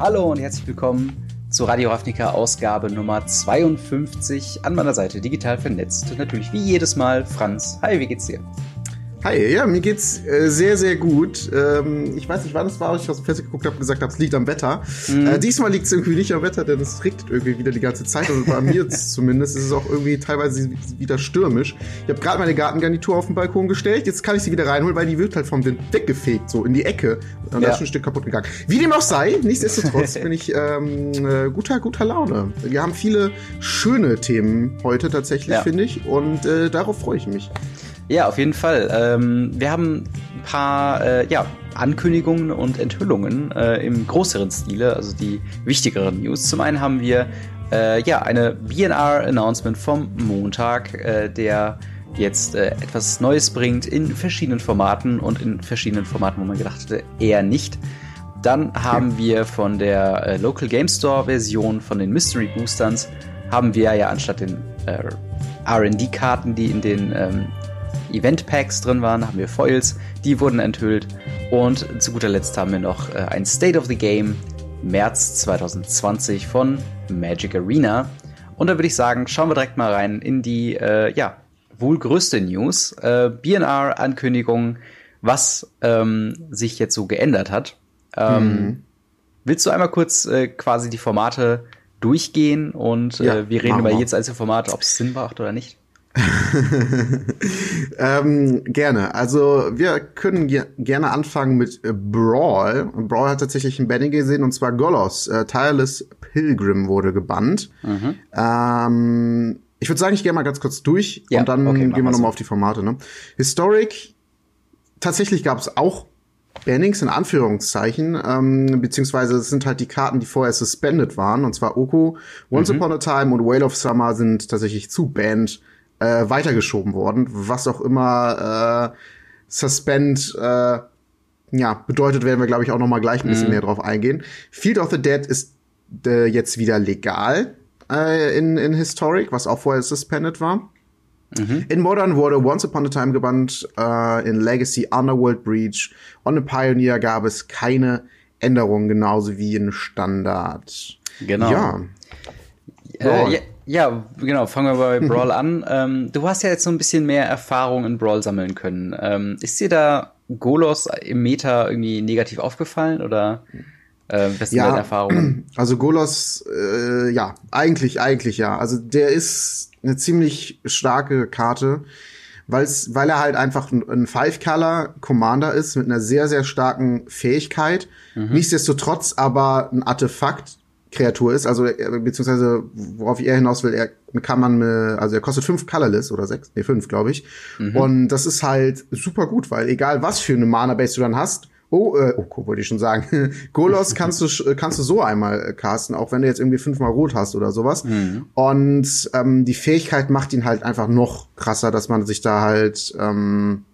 Hallo und herzlich willkommen zu Radio Ravnica Ausgabe Nummer 52. An meiner Seite digital vernetzt. Natürlich wie jedes Mal Franz. Hi, wie geht's dir? Hi, ja, mir geht's äh, sehr, sehr gut. Ähm, ich weiß nicht, wann es war, als ich aus dem Fenster geguckt habe und gesagt habe, es liegt am Wetter. Mhm. Äh, diesmal liegt es irgendwie nicht am Wetter, denn es regnet irgendwie wieder die ganze Zeit. Und bei mir zumindest ist es auch irgendwie teilweise wieder stürmisch. Ich habe gerade meine Gartengarnitur auf den Balkon gestellt. Jetzt kann ich sie wieder reinholen, weil die wird halt vom Wind weggefegt, so in die Ecke. Und ja. da ist schon ein Stück kaputt gegangen. Wie dem auch sei, nichtsdestotrotz bin ich ähm, äh, guter, guter Laune. Wir haben viele schöne Themen heute tatsächlich, ja. finde ich. Und äh, darauf freue ich mich. Ja, auf jeden Fall. Ähm, wir haben ein paar äh, ja, Ankündigungen und Enthüllungen äh, im größeren Stile, also die wichtigeren News. Zum einen haben wir äh, ja eine BNR-Announcement vom Montag, äh, der jetzt äh, etwas Neues bringt in verschiedenen Formaten und in verschiedenen Formaten, wo man gedacht hätte, eher nicht. Dann haben wir von der äh, Local Game Store Version von den Mystery Boosters haben wir ja anstatt den R&D-Karten, die in den ähm, Event Packs drin waren, haben wir Foils, die wurden enthüllt. Und zu guter Letzt haben wir noch äh, ein State of the Game März 2020 von Magic Arena. Und da würde ich sagen, schauen wir direkt mal rein in die, äh, ja, wohl größte News. Äh, BNR-Ankündigung, was ähm, sich jetzt so geändert hat. Ähm, mhm. Willst du einmal kurz äh, quasi die Formate durchgehen und ja, äh, wir reden über jedes einzelne Format, ob es Sinn macht oder nicht? ähm, gerne. Also wir können ge gerne anfangen mit äh, Brawl. Brawl hat tatsächlich ein Banning gesehen und zwar Golos. Äh, Tireless Pilgrim wurde gebannt. Mhm. Ähm, ich würde sagen, ich gehe mal ganz kurz durch ja, und dann okay, gehen wir nochmal so. auf die Formate. Ne? Historic, tatsächlich gab es auch Bannings in Anführungszeichen, ähm, beziehungsweise es sind halt die Karten, die vorher suspended waren, und zwar Oko, Once mhm. Upon a Time und Whale of Summer sind tatsächlich zu banned äh, weitergeschoben worden, was auch immer äh, Suspend äh, ja, bedeutet, werden wir, glaube ich, auch noch mal gleich ein bisschen mhm. mehr drauf eingehen. Field of the Dead ist äh, jetzt wieder legal äh, in, in Historic, was auch vorher suspended war. Mhm. In Modern wurde Once Upon a Time gebannt, äh, in Legacy Underworld Breach und in Pioneer gab es keine Änderungen, genauso wie in Standard. Genau. Ja. Äh, ja, ja, genau, fangen wir bei Brawl an. Ähm, du hast ja jetzt so ein bisschen mehr Erfahrung in Brawl sammeln können. Ähm, ist dir da Golos im Meta irgendwie negativ aufgefallen oder äh, was sind ja, deine Erfahrungen? Also Golos, äh, ja, eigentlich, eigentlich ja. Also der ist eine ziemlich starke Karte, weil's, weil er halt einfach ein, ein Five-Color-Commander ist mit einer sehr, sehr starken Fähigkeit. Mhm. Nichtsdestotrotz aber ein Artefakt, Kreatur ist, also beziehungsweise worauf er hinaus will, er kann man, also er kostet fünf Colorless oder sechs, nee fünf, glaube ich. Mhm. Und das ist halt super gut, weil egal was für eine Mana Base du dann hast, oh, äh, oh, wollte ich schon sagen, Golos kannst du kannst du so einmal casten, auch wenn du jetzt irgendwie fünfmal rot hast oder sowas. Mhm. Und ähm, die Fähigkeit macht ihn halt einfach noch krasser, dass man sich da halt ähm,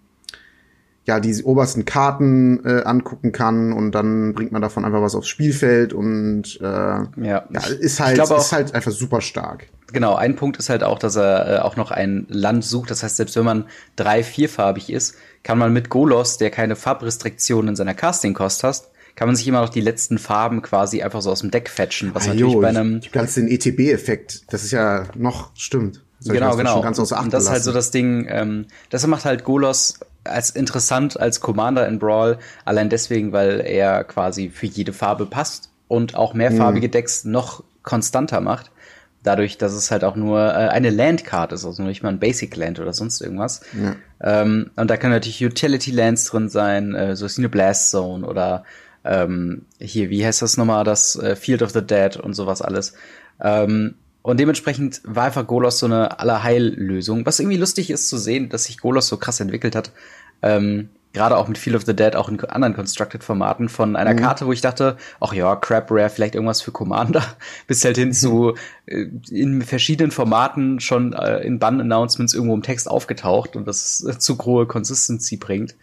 ja die obersten Karten äh, angucken kann und dann bringt man davon einfach was aufs Spielfeld und äh, ja. ja ist halt glaub, ist halt einfach super stark. Genau, ein Punkt ist halt auch, dass er äh, auch noch ein Land sucht. Das heißt, selbst wenn man drei vierfarbig ist, kann man mit Golos, der keine Farbrestriktionen in seiner Casting-Kost hast, kann man sich immer noch die letzten Farben quasi einfach so aus dem Deck fetchen, was ah, natürlich jo, bei einem ich, ganz den ETB-Effekt, das ist ja noch stimmt. genau, genau. Ganz und das ist halt so das Ding. Ähm, das macht halt Golos als interessant als Commander in Brawl, allein deswegen, weil er quasi für jede Farbe passt und auch mehrfarbige mhm. Decks noch konstanter macht. Dadurch, dass es halt auch nur äh, eine Landcard ist, also nicht mal ein Basic Land oder sonst irgendwas. Ja. Ähm, und da können natürlich Utility Lands drin sein, äh, so wie eine Blast Zone oder ähm, hier, wie heißt das nochmal, das äh, Field of the Dead und sowas alles. Ähm, und dementsprechend war einfach Golos so eine Allerheillösung. Was irgendwie lustig ist zu sehen, dass sich Golos so krass entwickelt hat. Ähm, Gerade auch mit Field of the Dead, auch in anderen Constructed-Formaten von einer mhm. Karte, wo ich dachte, ach ja, Crap Rare, vielleicht irgendwas für Commander, bis halt hin zu äh, in verschiedenen Formaten schon äh, in Bann-Announcements irgendwo im Text aufgetaucht und das äh, zu große Consistency bringt.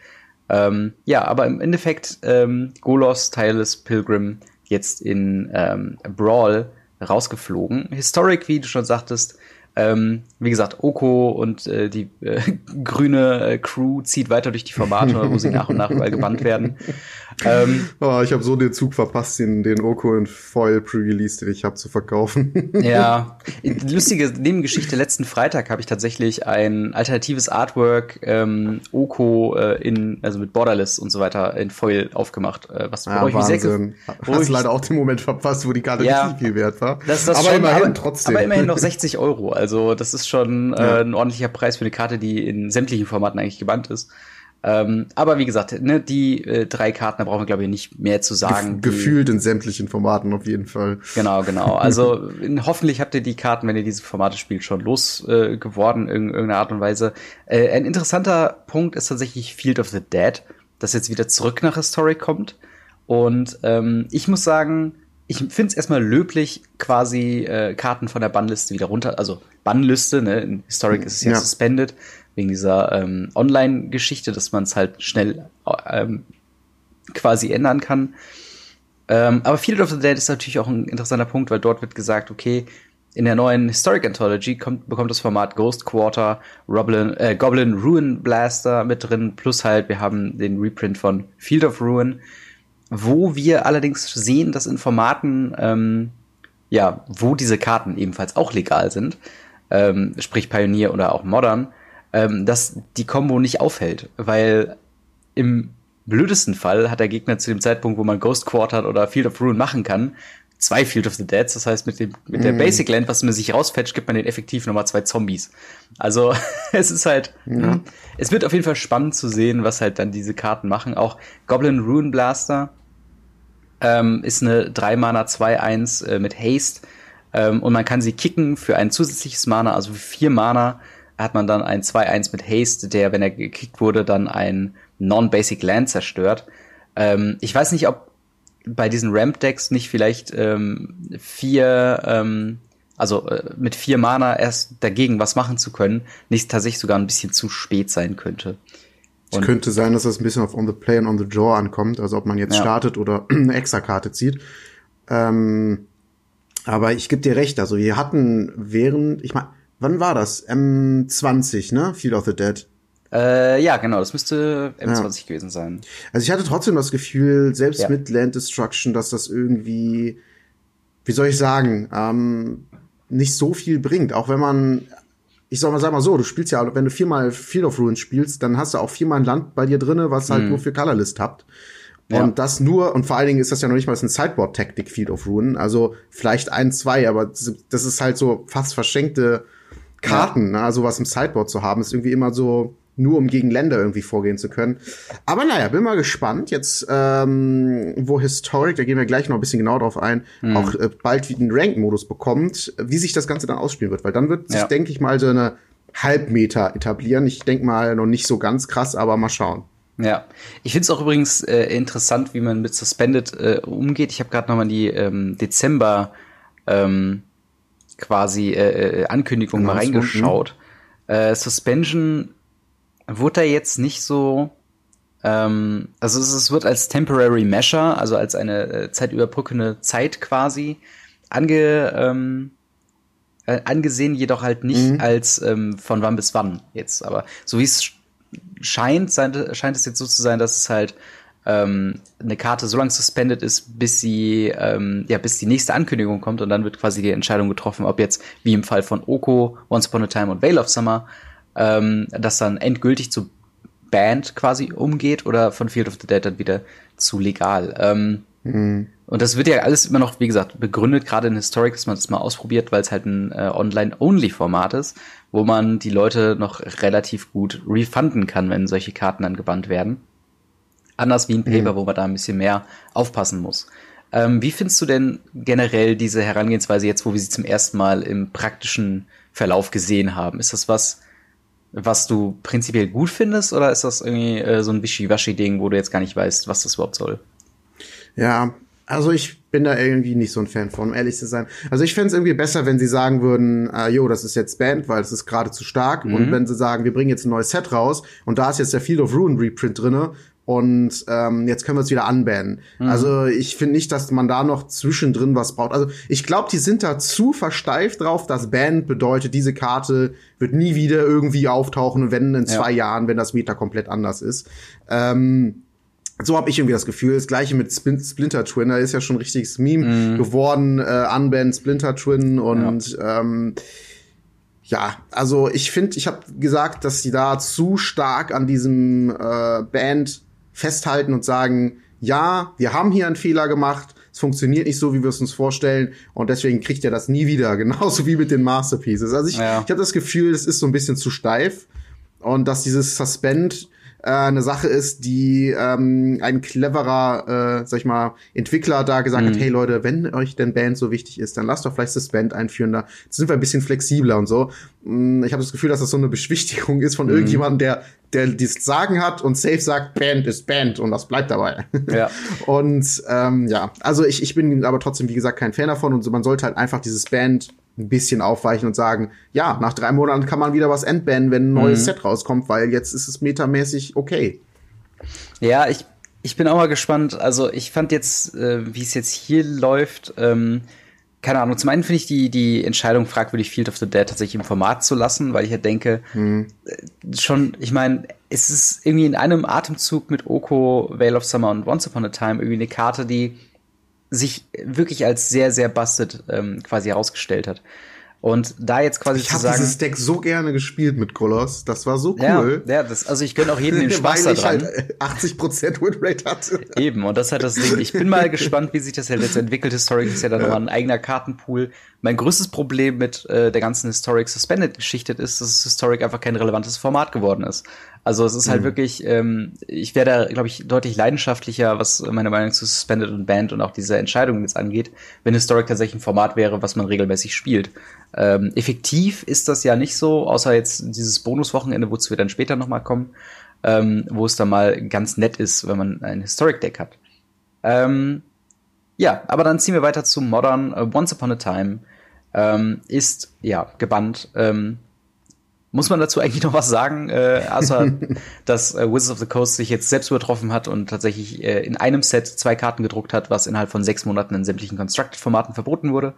Ähm, ja, aber im Endeffekt ähm, Golos, Tireless Pilgrim jetzt in ähm, Brawl rausgeflogen. Historic, wie du schon sagtest, Ähm, wie gesagt, Oko und äh, die äh, grüne äh, Crew zieht weiter durch die Formate, wo sie nach und nach überall gebannt werden. Ähm, oh, ich habe so den Zug verpasst, den, den Oko in Foil Pre-Release, den ich habe, zu verkaufen. ja, lustige Nebengeschichte. Letzten Freitag habe ich tatsächlich ein alternatives Artwork ähm, Oko äh, in, also mit Borderless und so weiter in Foil aufgemacht. Äh, was ja, ich Wahnsinn. Sehr, Hast leider auch den Moment verpasst, wo die Karte ja, nicht viel wert war. Das, das aber schon, immerhin aber, trotzdem. Aber immerhin noch 60 Euro. Also das ist schon äh, ja. ein ordentlicher Preis für eine Karte, die in sämtlichen Formaten eigentlich gebannt ist. Ähm, aber wie gesagt, ne, die äh, drei Karten, da brauchen wir, glaube ich, nicht mehr zu sagen. Ge gefühlt in sämtlichen Formaten auf jeden Fall. Genau, genau. Also in, hoffentlich habt ihr die Karten, wenn ihr diese Formate spielt, schon losgeworden äh, in irgendeiner Art und Weise. Äh, ein interessanter Punkt ist tatsächlich Field of the Dead, das jetzt wieder zurück nach Historic kommt. Und ähm, ich muss sagen, ich finde es erstmal löblich, quasi äh, Karten von der Bannliste wieder runter, also Bannliste, ne? In Historic ist es ja, ja suspended, wegen dieser ähm, Online-Geschichte, dass man es halt schnell ähm, quasi ändern kann. Ähm, aber Field of the Dead ist natürlich auch ein interessanter Punkt, weil dort wird gesagt, okay, in der neuen Historic Anthology kommt, bekommt das Format Ghost Quarter, Roblin, äh, Goblin Ruin Blaster mit drin, plus halt wir haben den Reprint von Field of Ruin wo wir allerdings sehen, dass in Formaten, ähm, ja, wo diese Karten ebenfalls auch legal sind, ähm, sprich Pioneer oder auch Modern, ähm, dass die Combo nicht aufhält, weil im blödesten Fall hat der Gegner zu dem Zeitpunkt, wo man Ghost Quarter oder Field of Ruin machen kann, zwei Field of the Deads. Das heißt, mit, dem, mit der mm. Basic Land, was man sich rausfetcht, gibt man den effektiv nochmal zwei Zombies. Also es ist halt, ja. es wird auf jeden Fall spannend zu sehen, was halt dann diese Karten machen. Auch Goblin Ruin Blaster ähm, ist eine 3 Mana 2-1 äh, mit Haste. Ähm, und man kann sie kicken für ein zusätzliches Mana, also für 4 Mana hat man dann ein 2-1 mit Haste, der, wenn er gekickt wurde, dann ein Non-Basic Land zerstört. Ähm, ich weiß nicht, ob bei diesen Ramp-Decks nicht vielleicht ähm, vier, ähm, also äh, mit vier Mana erst dagegen was machen zu können, nicht tatsächlich sogar ein bisschen zu spät sein könnte. Es könnte sein, dass das ein bisschen auf On the Play und On the Draw ankommt, also ob man jetzt ja. startet oder eine Extra-Karte zieht. Ähm, aber ich gebe dir recht, also wir hatten während, ich meine, wann war das? M20, ne? Field of the Dead. Äh, ja, genau, das müsste M20 ja. gewesen sein. Also ich hatte trotzdem das Gefühl, selbst ja. mit Land Destruction, dass das irgendwie, wie soll ich sagen, ähm, nicht so viel bringt. Auch wenn man ich sag mal, sag mal so, du spielst ja, wenn du viermal Field of Ruins spielst, dann hast du auch viermal ein Land bei dir drinne, was halt mhm. nur für Colorlist habt. Ja. Und das nur, und vor allen Dingen ist das ja noch nicht mal ein Sideboard-Taktik Field of Ruin, also vielleicht ein, zwei, aber das ist halt so fast verschenkte Karten, ja. ne? sowas im Sideboard zu haben, ist irgendwie immer so, nur um gegen Länder irgendwie vorgehen zu können. Aber naja, bin mal gespannt. Jetzt, ähm, wo Historic, da gehen wir gleich noch ein bisschen genauer drauf ein, mhm. auch äh, bald wieder einen Rank-Modus bekommt, wie sich das Ganze dann ausspielen wird. Weil dann wird sich, ja. denke ich mal, so eine Halbmeter etablieren. Ich denke mal noch nicht so ganz krass, aber mal schauen. Ja, ich finde es auch übrigens äh, interessant, wie man mit Suspended äh, umgeht. Ich habe gerade noch mal die ähm, Dezember ähm, quasi äh, äh Ankündigung genau, mal reingeschaut. Äh, Suspension wurde da jetzt nicht so, ähm, also es, es, wird als Temporary Measure, also als eine äh, zeitüberbrückende Zeit quasi ange, ähm, äh, angesehen, jedoch halt nicht mhm. als ähm, von wann bis wann jetzt. Aber so wie es scheint, scheint es jetzt so zu sein, dass es halt ähm, eine Karte so lange suspended ist, bis sie, ähm, ja, bis die nächste Ankündigung kommt und dann wird quasi die Entscheidung getroffen, ob jetzt, wie im Fall von Oko, Once Upon a Time und Veil of Summer, ähm, das dann endgültig zu Band quasi umgeht oder von Field of the Dead dann wieder zu legal. Ähm, mhm. Und das wird ja alles immer noch, wie gesagt, begründet, gerade in Historic, dass man das mal ausprobiert, weil es halt ein äh, Online-Only-Format ist, wo man die Leute noch relativ gut refunden kann, wenn solche Karten dann gebannt werden. Anders wie ein Paper, mhm. wo man da ein bisschen mehr aufpassen muss. Ähm, wie findest du denn generell diese Herangehensweise jetzt, wo wir sie zum ersten Mal im praktischen Verlauf gesehen haben? Ist das was, was du prinzipiell gut findest oder ist das irgendwie äh, so ein Wischiwaschi-Ding, wo du jetzt gar nicht weißt, was das überhaupt soll? Ja, also ich bin da irgendwie nicht so ein Fan von, um ehrlich zu sein. Also ich fände es irgendwie besser, wenn sie sagen würden, äh, jo, das ist jetzt Band, weil es ist gerade zu stark. Mhm. Und wenn sie sagen, wir bringen jetzt ein neues Set raus und da ist jetzt der Field of Ruin Reprint drinne, und ähm, jetzt können wir es wieder anbannen. Mhm. Also ich finde nicht, dass man da noch zwischendrin was braucht. Also ich glaube, die sind da zu versteift drauf, dass Band bedeutet, diese Karte wird nie wieder irgendwie auftauchen, wenn in zwei ja. Jahren, wenn das Meta komplett anders ist. Ähm, so habe ich irgendwie das Gefühl. Das gleiche mit Splinter Twin, da ist ja schon ein richtiges Meme mm. geworden, äh, Unband Splinter Twin und ja. ähm, ja, also ich finde, ich habe gesagt, dass sie da zu stark an diesem äh, Band festhalten und sagen, ja, wir haben hier einen Fehler gemacht, es funktioniert nicht so, wie wir es uns vorstellen und deswegen kriegt er das nie wieder, genauso wie mit den Masterpieces. Also ich, ja. ich habe das Gefühl, es ist so ein bisschen zu steif und dass dieses Suspend äh, eine Sache ist, die ähm, ein cleverer, äh, sag ich mal, Entwickler da gesagt mhm. hat, hey Leute, wenn euch denn Band so wichtig ist, dann lasst doch vielleicht Suspend einführen, da sind wir ein bisschen flexibler und so. Mm, ich habe das Gefühl, dass das so eine Beschwichtigung ist von mhm. irgendjemandem, der der dies Sagen hat und Safe sagt, Band ist Band und das bleibt dabei. Ja. und ähm, ja, also ich, ich bin aber trotzdem, wie gesagt, kein Fan davon und so, man sollte halt einfach dieses Band ein bisschen aufweichen und sagen, ja, nach drei Monaten kann man wieder was entbannen, wenn ein neues mhm. Set rauskommt, weil jetzt ist es metamäßig okay. Ja, ich, ich bin auch mal gespannt. Also ich fand jetzt, äh, wie es jetzt hier läuft, ähm, keine Ahnung, zum einen finde ich die, die Entscheidung fragwürdig, Field of the Dead tatsächlich im Format zu lassen, weil ich ja denke, mhm. schon, ich meine, es ist irgendwie in einem Atemzug mit Oko, Veil of Summer und Once Upon a Time irgendwie eine Karte, die sich wirklich als sehr, sehr busted ähm, quasi herausgestellt hat. Und da jetzt quasi ich zu sagen. Ich habe dieses Deck so gerne gespielt mit Kolos. Das war so cool. Ja, ja das, also ich gönne auch jedem den Spaß Weil daran. ich halt 80% Winrate hatte. Eben, und das halt das Ding. Ich bin mal gespannt, wie sich das halt jetzt entwickelt. Historic ist ja dann ja. nochmal ein eigener Kartenpool. Mein größtes Problem mit äh, der ganzen Historic Suspended Geschichte ist, dass Historic einfach kein relevantes Format geworden ist. Also es ist halt mhm. wirklich, ähm, ich wäre da, glaube ich, deutlich leidenschaftlicher, was meine Meinung zu Suspended und Band und auch diese Entscheidungen jetzt angeht, wenn Historic tatsächlich ein Format wäre, was man regelmäßig spielt. Ähm, effektiv ist das ja nicht so, außer jetzt dieses Bonuswochenende, wozu wir dann später nochmal kommen, ähm, wo es dann mal ganz nett ist, wenn man ein Historic-Deck hat. Ähm, ja, aber dann ziehen wir weiter zu Modern. Uh, Once Upon a Time ähm, ist ja gebannt. Ähm, muss man dazu eigentlich noch was sagen, äh, außer dass äh, Wizards of the Coast sich jetzt selbst übertroffen hat und tatsächlich äh, in einem Set zwei Karten gedruckt hat, was innerhalb von sechs Monaten in sämtlichen Constructed-Formaten verboten wurde.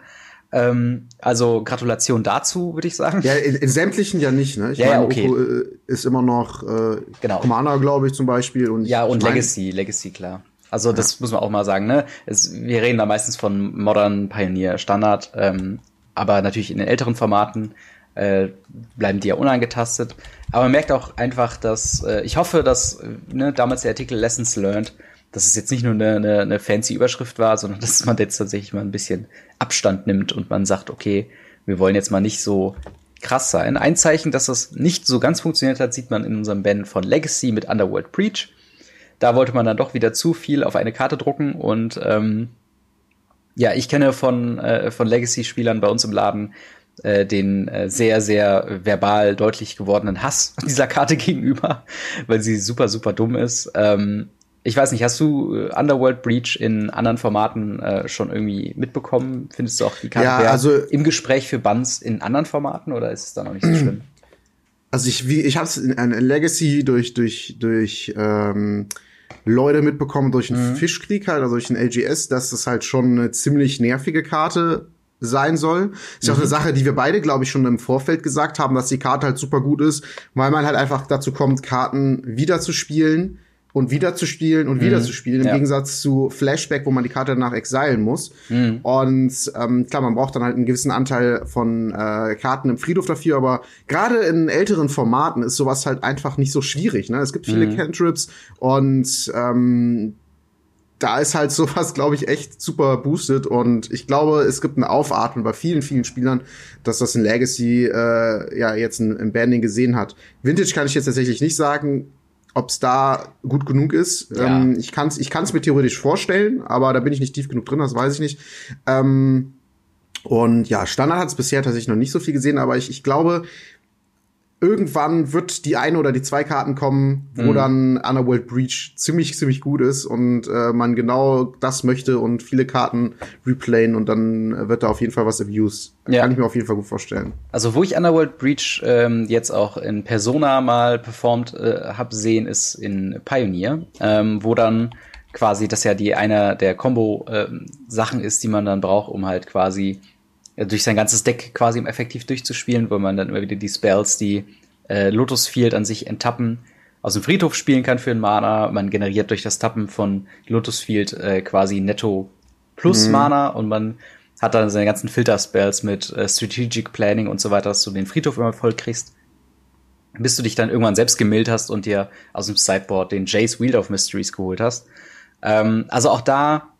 Ähm, also Gratulation dazu, würde ich sagen. Ja, in, in, sämtlichen ja nicht, ne? Ich ja, meine, ja, okay. Äh, ist immer noch äh, genau. Commander, glaube ich, zum Beispiel. Und ja, und Legacy, Legacy, klar. Also ja. das muss man auch mal sagen, ne? Es, wir reden da meistens von Modern, Pioneer, Standard, ähm, aber natürlich in den älteren Formaten äh, bleiben die ja unangetastet. Aber man merkt auch einfach, dass äh, ich hoffe, dass äh, ne, damals der Artikel Lessons Learned, dass es jetzt nicht nur eine, eine, eine fancy Überschrift war, sondern dass man jetzt tatsächlich mal ein bisschen Abstand nimmt und man sagt, okay, wir wollen jetzt mal nicht so krass sein. Ein Zeichen, dass das nicht so ganz funktioniert hat, sieht man in unserem Band von Legacy mit Underworld Breach. Da wollte man dann doch wieder zu viel auf eine Karte drucken und ähm, ja, ich kenne von, äh, von Legacy-Spielern bei uns im Laden äh, den äh, sehr, sehr verbal deutlich gewordenen Hass dieser Karte gegenüber, weil sie super, super dumm ist. Ähm, ich weiß nicht, hast du äh, Underworld Breach in anderen Formaten äh, schon irgendwie mitbekommen? Findest du auch die Karte ja, also, im Gespräch für Bands in anderen Formaten oder ist es da noch nicht so schlimm? Also ich, wie, ich habe es in, in Legacy durch durch durch ähm, Leute mitbekommen durch einen mhm. Fischkrieg halt, also durch ein LGS, dass das halt schon eine ziemlich nervige Karte sein soll. Ist mhm. auch eine Sache, die wir beide, glaube ich, schon im Vorfeld gesagt haben, dass die Karte halt super gut ist, weil man halt einfach dazu kommt, Karten wieder zu spielen und wieder zu spielen und mhm. wieder zu spielen, im ja. Gegensatz zu Flashback, wo man die Karte danach exilen muss. Mhm. Und ähm, klar, man braucht dann halt einen gewissen Anteil von äh, Karten im Friedhof dafür, aber gerade in älteren Formaten ist sowas halt einfach nicht so schwierig. Ne? Es gibt viele mhm. Cantrips und ähm, da ist halt sowas, glaube ich, echt super boosted und ich glaube, es gibt ein Aufatmen bei vielen, vielen Spielern, dass das in Legacy äh, ja jetzt ein, ein Banding gesehen hat. Vintage kann ich jetzt tatsächlich nicht sagen, ob es da gut genug ist. Ja. Ähm, ich kann es ich kann's mir theoretisch vorstellen, aber da bin ich nicht tief genug drin, das weiß ich nicht. Ähm, und ja, Standard hat es bisher tatsächlich noch nicht so viel gesehen, aber ich, ich glaube, irgendwann wird die eine oder die zwei Karten kommen, wo mhm. dann Underworld Breach ziemlich, ziemlich gut ist und äh, man genau das möchte und viele Karten replayen und dann wird da auf jeden Fall was abused. Ja. Kann ich mir auf jeden Fall gut vorstellen. Also wo ich Underworld Breach ähm, jetzt auch in Persona mal performt äh, habe sehen, ist in Pioneer, ähm, wo dann quasi das ja die eine der Combo-Sachen ähm, ist, die man dann braucht, um halt quasi durch sein ganzes Deck quasi im effektiv durchzuspielen, wo man dann immer wieder die Spells, die äh, Lotus Field an sich enttappen, aus dem Friedhof spielen kann für einen Mana. Man generiert durch das Tappen von Lotus Field äh, quasi netto plus mhm. Mana und man hat dann seine ganzen Filter-Spells mit äh, Strategic Planning und so weiter, dass du den Friedhof immer voll kriegst. Bis du dich dann irgendwann selbst gemillt hast und dir aus dem Sideboard den Jace Wheel of Mysteries geholt hast. Ähm, also auch da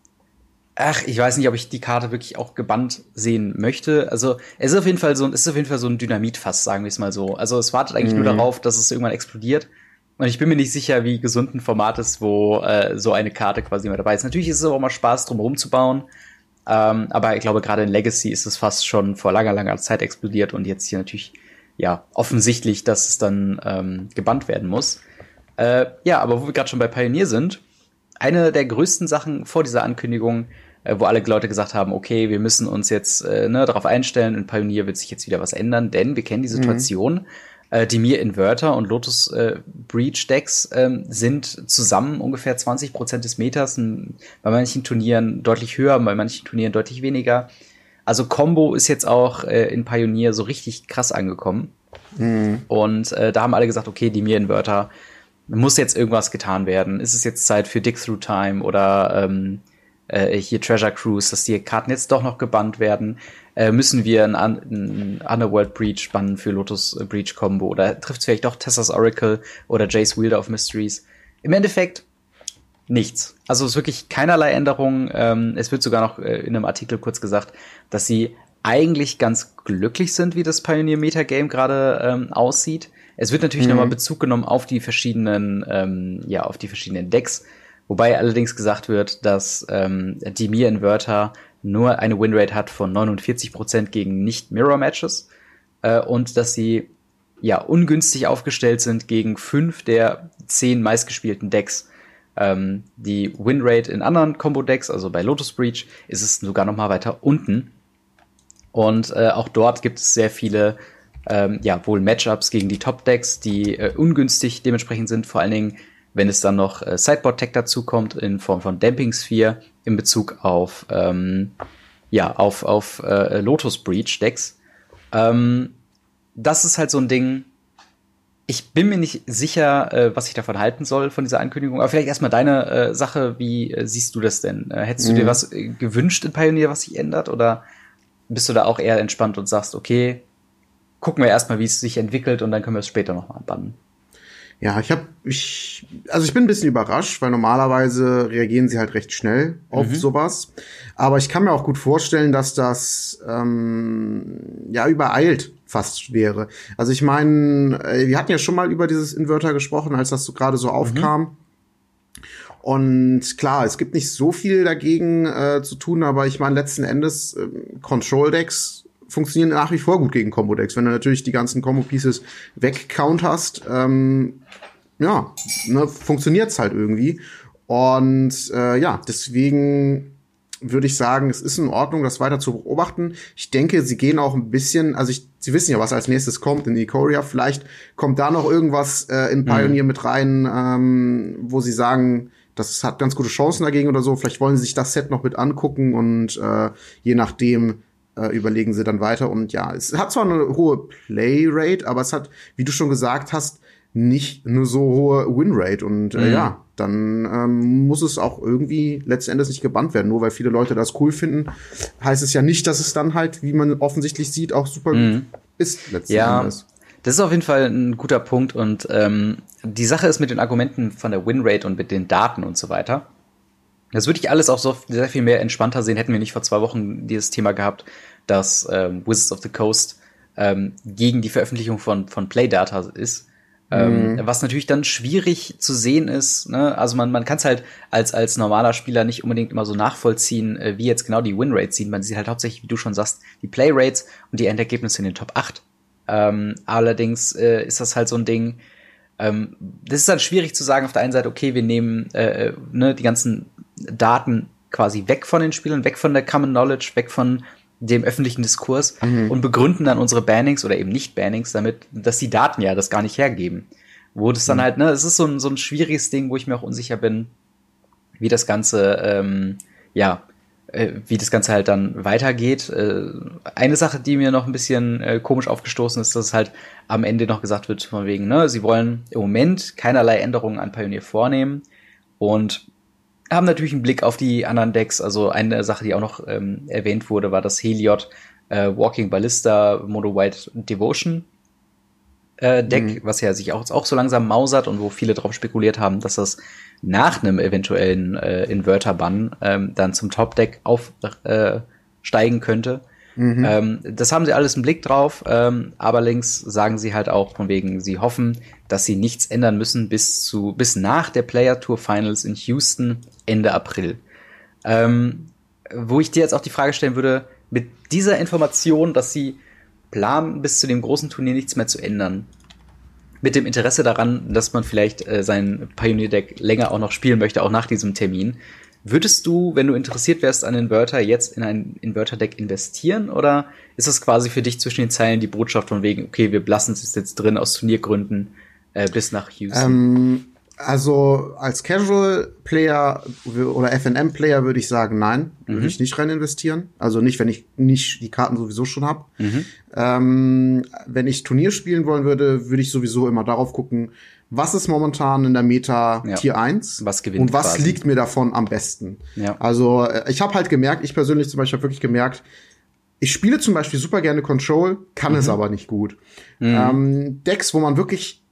Ach, ich weiß nicht, ob ich die Karte wirklich auch gebannt sehen möchte. Also, es ist auf jeden Fall so, es ist auf jeden Fall so ein Dynamitfass, sagen wir es mal so. Also, es wartet eigentlich mhm. nur darauf, dass es irgendwann explodiert. Und ich bin mir nicht sicher, wie gesund ein Format ist, wo äh, so eine Karte quasi immer dabei ist. Natürlich ist es auch mal Spaß, drum rumzubauen. Ähm, aber ich glaube, gerade in Legacy ist es fast schon vor langer, langer Zeit explodiert und jetzt hier natürlich, ja, offensichtlich, dass es dann ähm, gebannt werden muss. Äh, ja, aber wo wir gerade schon bei Pioneer sind, eine der größten Sachen vor dieser Ankündigung, wo alle Leute gesagt haben, okay, wir müssen uns jetzt äh, ne, darauf einstellen, in Pioneer wird sich jetzt wieder was ändern, denn wir kennen die mhm. Situation, mhm. äh, die mir Inverter und Lotus äh, Breach Decks ähm, sind zusammen ungefähr 20 Prozent des Meters, bei manchen Turnieren deutlich höher, bei manchen Turnieren deutlich weniger. Also Combo ist jetzt auch äh, in Pioneer so richtig krass angekommen. Mhm. Und äh, da haben alle gesagt, okay, die mir Inverter muss jetzt irgendwas getan werden? Ist es jetzt Zeit für Dig Through Time oder ähm, äh, hier Treasure Cruise, dass die Karten jetzt doch noch gebannt werden? Äh, müssen wir ein, ein Underworld Breach bannen für Lotus Breach Combo oder trifft es vielleicht doch Tessa's Oracle oder Jace Wielder of Mysteries? Im Endeffekt nichts. Also es ist wirklich keinerlei Änderung. Ähm, es wird sogar noch äh, in einem Artikel kurz gesagt, dass sie eigentlich ganz glücklich sind, wie das Pioneer Metagame gerade ähm, aussieht. Es wird natürlich mhm. nochmal Bezug genommen auf die verschiedenen, ähm, ja, auf die verschiedenen Decks, wobei allerdings gesagt wird, dass ähm, die Mir-Inverter nur eine Winrate hat von 49% gegen Nicht-Mirror-Matches äh, und dass sie ja ungünstig aufgestellt sind gegen fünf der zehn meistgespielten Decks. Ähm, die Winrate in anderen Combo-Decks, also bei Lotus Breach, ist es sogar noch mal weiter unten. Und äh, auch dort gibt es sehr viele ähm, ja, wohl Matchups gegen die Top-Decks, die äh, ungünstig dementsprechend sind, vor allen Dingen, wenn es dann noch äh, Sideboard-Tech dazu kommt in Form von Damping Sphere in Bezug auf, ähm, ja, auf, auf äh, Lotus Breach Decks. Ähm, das ist halt so ein Ding. Ich bin mir nicht sicher, äh, was ich davon halten soll, von dieser Ankündigung. Aber vielleicht erstmal deine äh, Sache. Wie äh, siehst du das denn? Äh, hättest mhm. du dir mhm. was äh, gewünscht in Pioneer, was sich ändert? Oder bist du da auch eher entspannt und sagst, okay, gucken wir erstmal, wie es sich entwickelt und dann können wir es später nochmal bannen. Ja, ich habe ich also ich bin ein bisschen überrascht, weil normalerweise reagieren sie halt recht schnell auf mhm. sowas. Aber ich kann mir auch gut vorstellen, dass das ähm, ja übereilt fast wäre. Also ich meine, äh, wir hatten ja schon mal über dieses Inverter gesprochen, als das so gerade so aufkam. Mhm. Und klar, es gibt nicht so viel dagegen äh, zu tun, aber ich meine letzten Endes äh, Control Decks funktionieren nach wie vor gut gegen Combo-Decks. Wenn du natürlich die ganzen Combo-Pieces wegcount hast, ähm, ja, ne, funktioniert's halt irgendwie. Und äh, ja, deswegen würde ich sagen, es ist in Ordnung, das weiter zu beobachten. Ich denke, sie gehen auch ein bisschen, also ich, sie wissen ja, was als nächstes kommt in Ikoria. Vielleicht kommt da noch irgendwas äh, in Pioneer mhm. mit rein, ähm, wo sie sagen, das hat ganz gute Chancen dagegen oder so. Vielleicht wollen sie sich das Set noch mit angucken und äh, je nachdem äh, überlegen sie dann weiter. Und ja, es hat zwar eine hohe Playrate, aber es hat, wie du schon gesagt hast, nicht eine so hohe Winrate. Und äh, mhm. ja, dann ähm, muss es auch irgendwie letztendlich nicht gebannt werden. Nur weil viele Leute das cool finden, heißt es ja nicht, dass es dann halt, wie man offensichtlich sieht, auch super mhm. ist letzten ja. Endes. Das ist auf jeden Fall ein guter Punkt und ähm, die Sache ist mit den Argumenten von der Winrate und mit den Daten und so weiter. Das würde ich alles auch so sehr viel mehr entspannter sehen, hätten wir nicht vor zwei Wochen dieses Thema gehabt, dass ähm, Wizards of the Coast ähm, gegen die Veröffentlichung von, von Playdata ist. Ähm, mhm. Was natürlich dann schwierig zu sehen ist. Ne? Also man, man kann es halt als, als normaler Spieler nicht unbedingt immer so nachvollziehen, äh, wie jetzt genau die Winrates sind. Man sieht halt hauptsächlich, wie du schon sagst, die Playrates und die Endergebnisse in den Top 8. Ähm, allerdings äh, ist das halt so ein Ding, ähm, das ist dann schwierig zu sagen auf der einen Seite, okay, wir nehmen äh, äh, ne, die ganzen Daten quasi weg von den Spielern, weg von der Common Knowledge, weg von dem öffentlichen Diskurs mhm. und begründen dann unsere Bannings oder eben nicht Bannings damit, dass die Daten ja das gar nicht hergeben. Wo das dann mhm. halt, ne, es ist so ein, so ein schwieriges Ding, wo ich mir auch unsicher bin, wie das Ganze, ähm, ja, äh, wie das Ganze halt dann weitergeht. Äh, eine Sache, die mir noch ein bisschen äh, komisch aufgestoßen ist, dass es halt am Ende noch gesagt wird, von wegen, ne, sie wollen im Moment keinerlei Änderungen an Pioneer vornehmen und haben natürlich einen Blick auf die anderen Decks. Also eine Sache, die auch noch ähm, erwähnt wurde, war das Heliod äh, Walking Ballista Mono White Devotion äh, Deck, mhm. was ja sich auch, auch so langsam mausert und wo viele drauf spekuliert haben, dass das nach einem eventuellen äh, Inverter-Bann ähm, dann zum Top-Deck aufsteigen äh, könnte. Mhm. Ähm, das haben sie alles im Blick drauf, ähm, aber links sagen sie halt auch von wegen, sie hoffen, dass sie nichts ändern müssen bis zu bis nach der Player Tour Finals in Houston Ende April. Ähm, wo ich dir jetzt auch die Frage stellen würde, mit dieser Information, dass sie planen, bis zu dem großen Turnier nichts mehr zu ändern, mit dem Interesse daran, dass man vielleicht äh, sein Pioneer Deck länger auch noch spielen möchte, auch nach diesem Termin, Würdest du, wenn du interessiert wärst an Inverter, jetzt in ein Inverter-Deck investieren? Oder ist das quasi für dich zwischen den Zeilen die Botschaft von wegen, okay, wir lassen es jetzt drin aus Turniergründen äh, bis nach Houston? Ähm, also als Casual-Player oder FNM-Player würde ich sagen, nein, mhm. würde ich nicht rein investieren. Also nicht, wenn ich nicht die Karten sowieso schon habe. Mhm. Ähm, wenn ich Turnier spielen wollen würde, würde ich sowieso immer darauf gucken, was ist momentan in der Meta ja. Tier 1 was gewinnt und was quasi. liegt mir davon am besten. Ja. Also äh, ich habe halt gemerkt, ich persönlich zum Beispiel habe wirklich gemerkt, ich spiele zum Beispiel super gerne Control, kann mhm. es aber nicht gut. Mhm. Ähm, Decks, wo man wirklich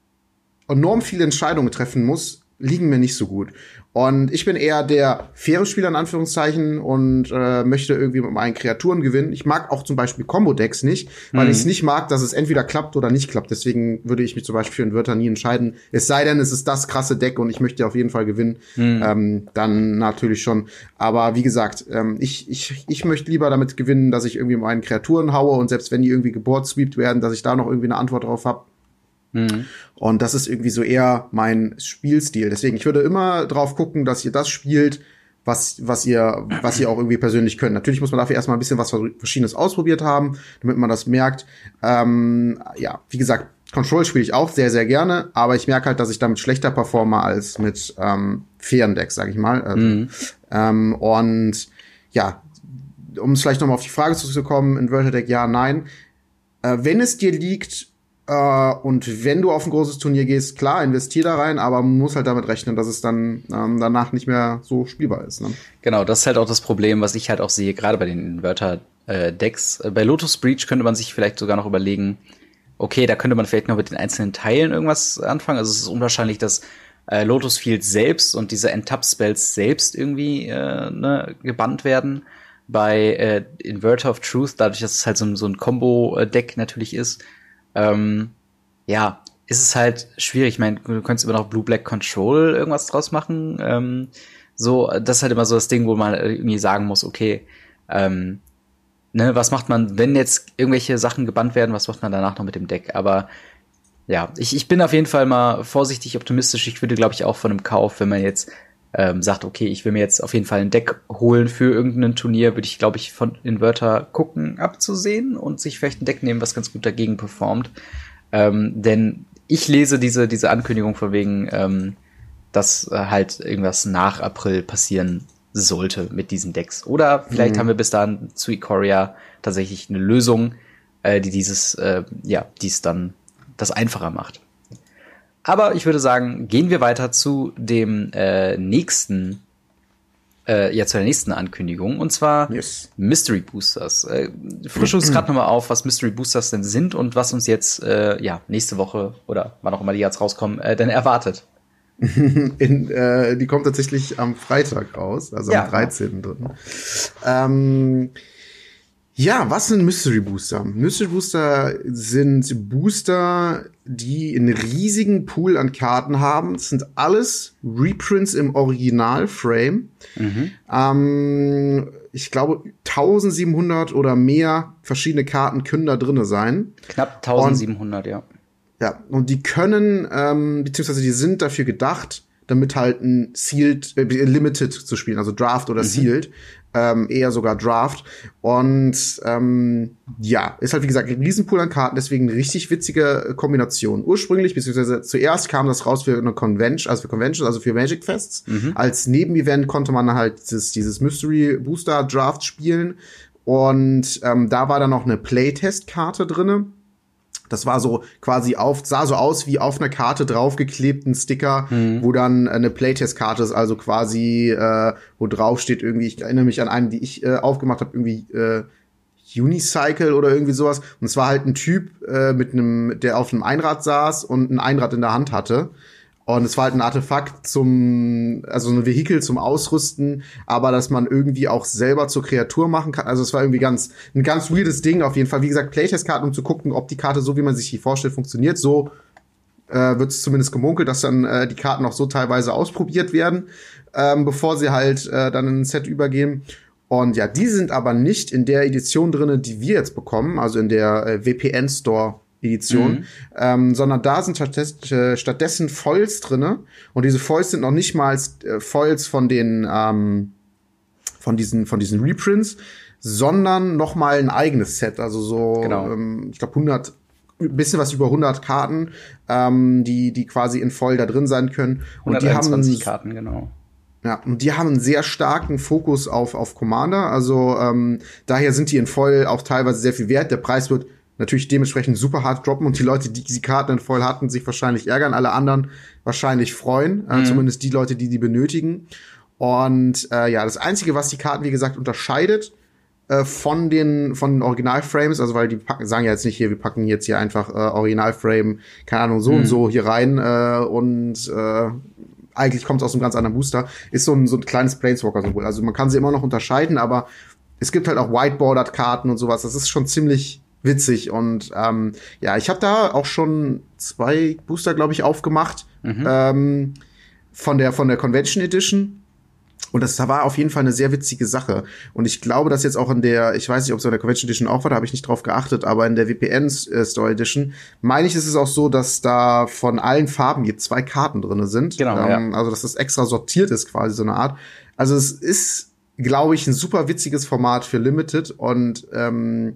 enorm viele Entscheidungen treffen muss, liegen mir nicht so gut. Und ich bin eher der faire Spieler in Anführungszeichen und äh, möchte irgendwie mit meinen Kreaturen gewinnen. Ich mag auch zum Beispiel Combo-Decks nicht, weil mhm. ich es nicht mag, dass es entweder klappt oder nicht klappt. Deswegen würde ich mich zum Beispiel für einen Wörter nie entscheiden. Es sei denn, es ist das krasse Deck und ich möchte auf jeden Fall gewinnen. Mhm. Ähm, dann natürlich schon. Aber wie gesagt, ähm, ich, ich, ich möchte lieber damit gewinnen, dass ich irgendwie meinen Kreaturen haue und selbst wenn die irgendwie geboardsweept werden, dass ich da noch irgendwie eine Antwort drauf habe. Mhm. Und das ist irgendwie so eher mein Spielstil. Deswegen, ich würde immer drauf gucken, dass ihr das spielt, was, was ihr, was ihr auch irgendwie persönlich könnt. Natürlich muss man dafür erstmal ein bisschen was Verschiedenes ausprobiert haben, damit man das merkt. Ähm, ja, wie gesagt, Control spiele ich auch sehr, sehr gerne, aber ich merke halt, dass ich damit schlechter performe als mit ähm, fairen Decks, sag ich mal. Also, mhm. ähm, und ja, um es vielleicht nochmal auf die Frage zurückzukommen, Inverter Deck ja, nein. Äh, wenn es dir liegt, äh, und wenn du auf ein großes Turnier gehst, klar, investier da rein, aber man muss halt damit rechnen, dass es dann ähm, danach nicht mehr so spielbar ist. Ne? Genau, das ist halt auch das Problem, was ich halt auch sehe, gerade bei den Inverter-Decks. Äh, bei Lotus Breach könnte man sich vielleicht sogar noch überlegen, okay, da könnte man vielleicht noch mit den einzelnen Teilen irgendwas anfangen. Also es ist unwahrscheinlich, dass äh, Lotus Field selbst und diese Entup-Spells selbst irgendwie äh, ne, gebannt werden. Bei äh, Inverter of Truth, dadurch, dass es halt so, so ein Combo-Deck natürlich ist, ähm, ja, ist es halt schwierig. Ich meine, du könntest immer noch Blue Black Control irgendwas draus machen. Ähm, so, das ist halt immer so das Ding, wo man irgendwie sagen muss, okay, ähm, ne, was macht man, wenn jetzt irgendwelche Sachen gebannt werden, was macht man danach noch mit dem Deck? Aber ja, ich, ich bin auf jeden Fall mal vorsichtig optimistisch. Ich würde, glaube ich, auch von einem Kauf, wenn man jetzt ähm, sagt, okay, ich will mir jetzt auf jeden Fall ein Deck holen für irgendein Turnier, würde ich, glaube ich, von Inverter gucken, abzusehen und sich vielleicht ein Deck nehmen, was ganz gut dagegen performt. Ähm, denn ich lese diese, diese Ankündigung von wegen, ähm, dass äh, halt irgendwas nach April passieren sollte mit diesen Decks. Oder vielleicht mhm. haben wir bis dahin zu Ikoria tatsächlich eine Lösung, äh, die dieses, äh, ja, dies dann das einfacher macht. Aber ich würde sagen, gehen wir weiter zu dem äh, nächsten, äh, ja, zu der nächsten Ankündigung. Und zwar yes. Mystery Boosters. Äh, frisch uns gerade nochmal auf, was Mystery Boosters denn sind und was uns jetzt, äh, ja, nächste Woche oder wann auch immer die jetzt rauskommen, äh, denn erwartet. In, äh, die kommt tatsächlich am Freitag raus, also ja, am 13. Genau. Ähm, Ja, was sind Mystery Booster? Mystery Booster sind Booster, die einen riesigen Pool an Karten haben. Das sind alles Reprints im Originalframe. Mhm. Ähm, ich glaube, 1700 oder mehr verschiedene Karten können da drinne sein. Knapp 1700, und, ja. Ja, und die können, ähm, beziehungsweise die sind dafür gedacht, damit halt ein Sealed, äh, Limited zu spielen, also Draft oder mhm. Sealed ähm, eher sogar Draft. Und ähm, ja, ist halt wie gesagt ein Riesenpool an Karten, deswegen eine richtig witzige Kombination. Ursprünglich, beziehungsweise zuerst kam das raus für eine Convention, also für Convention, also für Magic Fests. Mhm. Als Nebenevent konnte man halt dieses, dieses Mystery Booster Draft spielen. Und ähm, da war dann noch eine Playtest-Karte drinne das war so quasi auf, sah so aus wie auf einer Karte draufgeklebten Sticker, mhm. wo dann eine Playtest-Karte ist, also quasi, äh, wo drauf steht irgendwie, ich erinnere mich an einen, die ich äh, aufgemacht habe, irgendwie äh, Unicycle oder irgendwie sowas. Und es war halt ein Typ äh, mit einem, der auf einem Einrad saß und ein Einrad in der Hand hatte. Und es war halt ein Artefakt zum, also ein Vehikel zum Ausrüsten, aber dass man irgendwie auch selber zur Kreatur machen kann. Also es war irgendwie ganz, ein ganz weirdes Ding auf jeden Fall. Wie gesagt, Playtest-Karten, um zu gucken, ob die Karte so, wie man sich die vorstellt, funktioniert. So äh, wird es zumindest gemunkelt, dass dann äh, die Karten auch so teilweise ausprobiert werden, ähm, bevor sie halt äh, dann in ein Set übergehen. Und ja, die sind aber nicht in der Edition drinne, die wir jetzt bekommen, also in der äh, VPN Store Edition, mhm. ähm, sondern da sind äh, stattdessen Foils drinne und diese Foils sind noch nicht mal äh, Foils von den ähm, von diesen von diesen Reprints, sondern noch mal ein eigenes Set, also so genau. ähm, ich glaube 100 ein bisschen was über 100 Karten, ähm, die die quasi in Foil da drin sein können und die haben Karten genau. Ja, und die haben einen sehr starken Fokus auf auf Commander, also ähm, daher sind die in Foil auch teilweise sehr viel wert. Der Preis wird natürlich dementsprechend super hart droppen und die Leute, die die Karten voll hatten, sich wahrscheinlich ärgern, alle anderen wahrscheinlich freuen, äh, mhm. äh, zumindest die Leute, die die benötigen. Und äh, ja, das Einzige, was die Karten, wie gesagt, unterscheidet äh, von den von den Originalframes, also weil die packen, sagen ja jetzt nicht hier, wir packen jetzt hier einfach äh, Originalframe, keine Ahnung, so mhm. und so hier rein äh, und äh, eigentlich kommt es aus einem ganz anderen Booster, ist so ein, so ein kleines Planeswalker-Symbol. Also man kann sie immer noch unterscheiden, aber es gibt halt auch Whiteboarded-Karten und sowas. Das ist schon ziemlich witzig. Und ähm, ja, ich habe da auch schon zwei Booster, glaube ich, aufgemacht mhm. ähm, von der von der Convention Edition. Und das war auf jeden Fall eine sehr witzige Sache. Und ich glaube, dass jetzt auch in der, ich weiß nicht, ob es in der Convention Edition auch war, da habe ich nicht drauf geachtet, aber in der VPN äh, Store Edition, meine ich, ist es auch so, dass da von allen Farben jetzt zwei Karten drinne sind. Genau. Ähm, ja. Also, dass das extra sortiert ist, quasi so eine Art. Also, es ist, glaube ich, ein super witziges Format für Limited und ähm,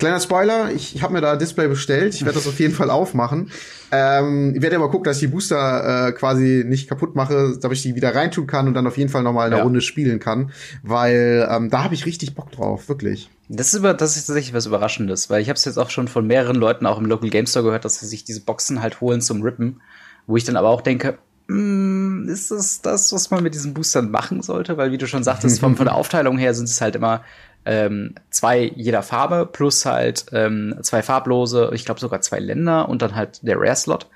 Kleiner Spoiler, ich, ich habe mir da ein Display bestellt. Ich werde das auf jeden Fall aufmachen. Ähm, ich werde aber gucken, dass ich die Booster äh, quasi nicht kaputt mache, damit ich die wieder reintun kann und dann auf jeden Fall noch mal eine ja. Runde spielen kann, weil ähm, da habe ich richtig Bock drauf, wirklich. Das ist, über, das ist tatsächlich was Überraschendes, weil ich habe es jetzt auch schon von mehreren Leuten auch im Local Game Store gehört, dass sie sich diese Boxen halt holen zum Rippen, wo ich dann aber auch denke, mm, ist das das, was man mit diesen Boostern machen sollte? Weil, wie du schon sagtest, von, von der Aufteilung her sind es halt immer ähm, zwei jeder Farbe plus halt ähm, zwei farblose, ich glaube sogar zwei Länder und dann halt der Rare-Slot.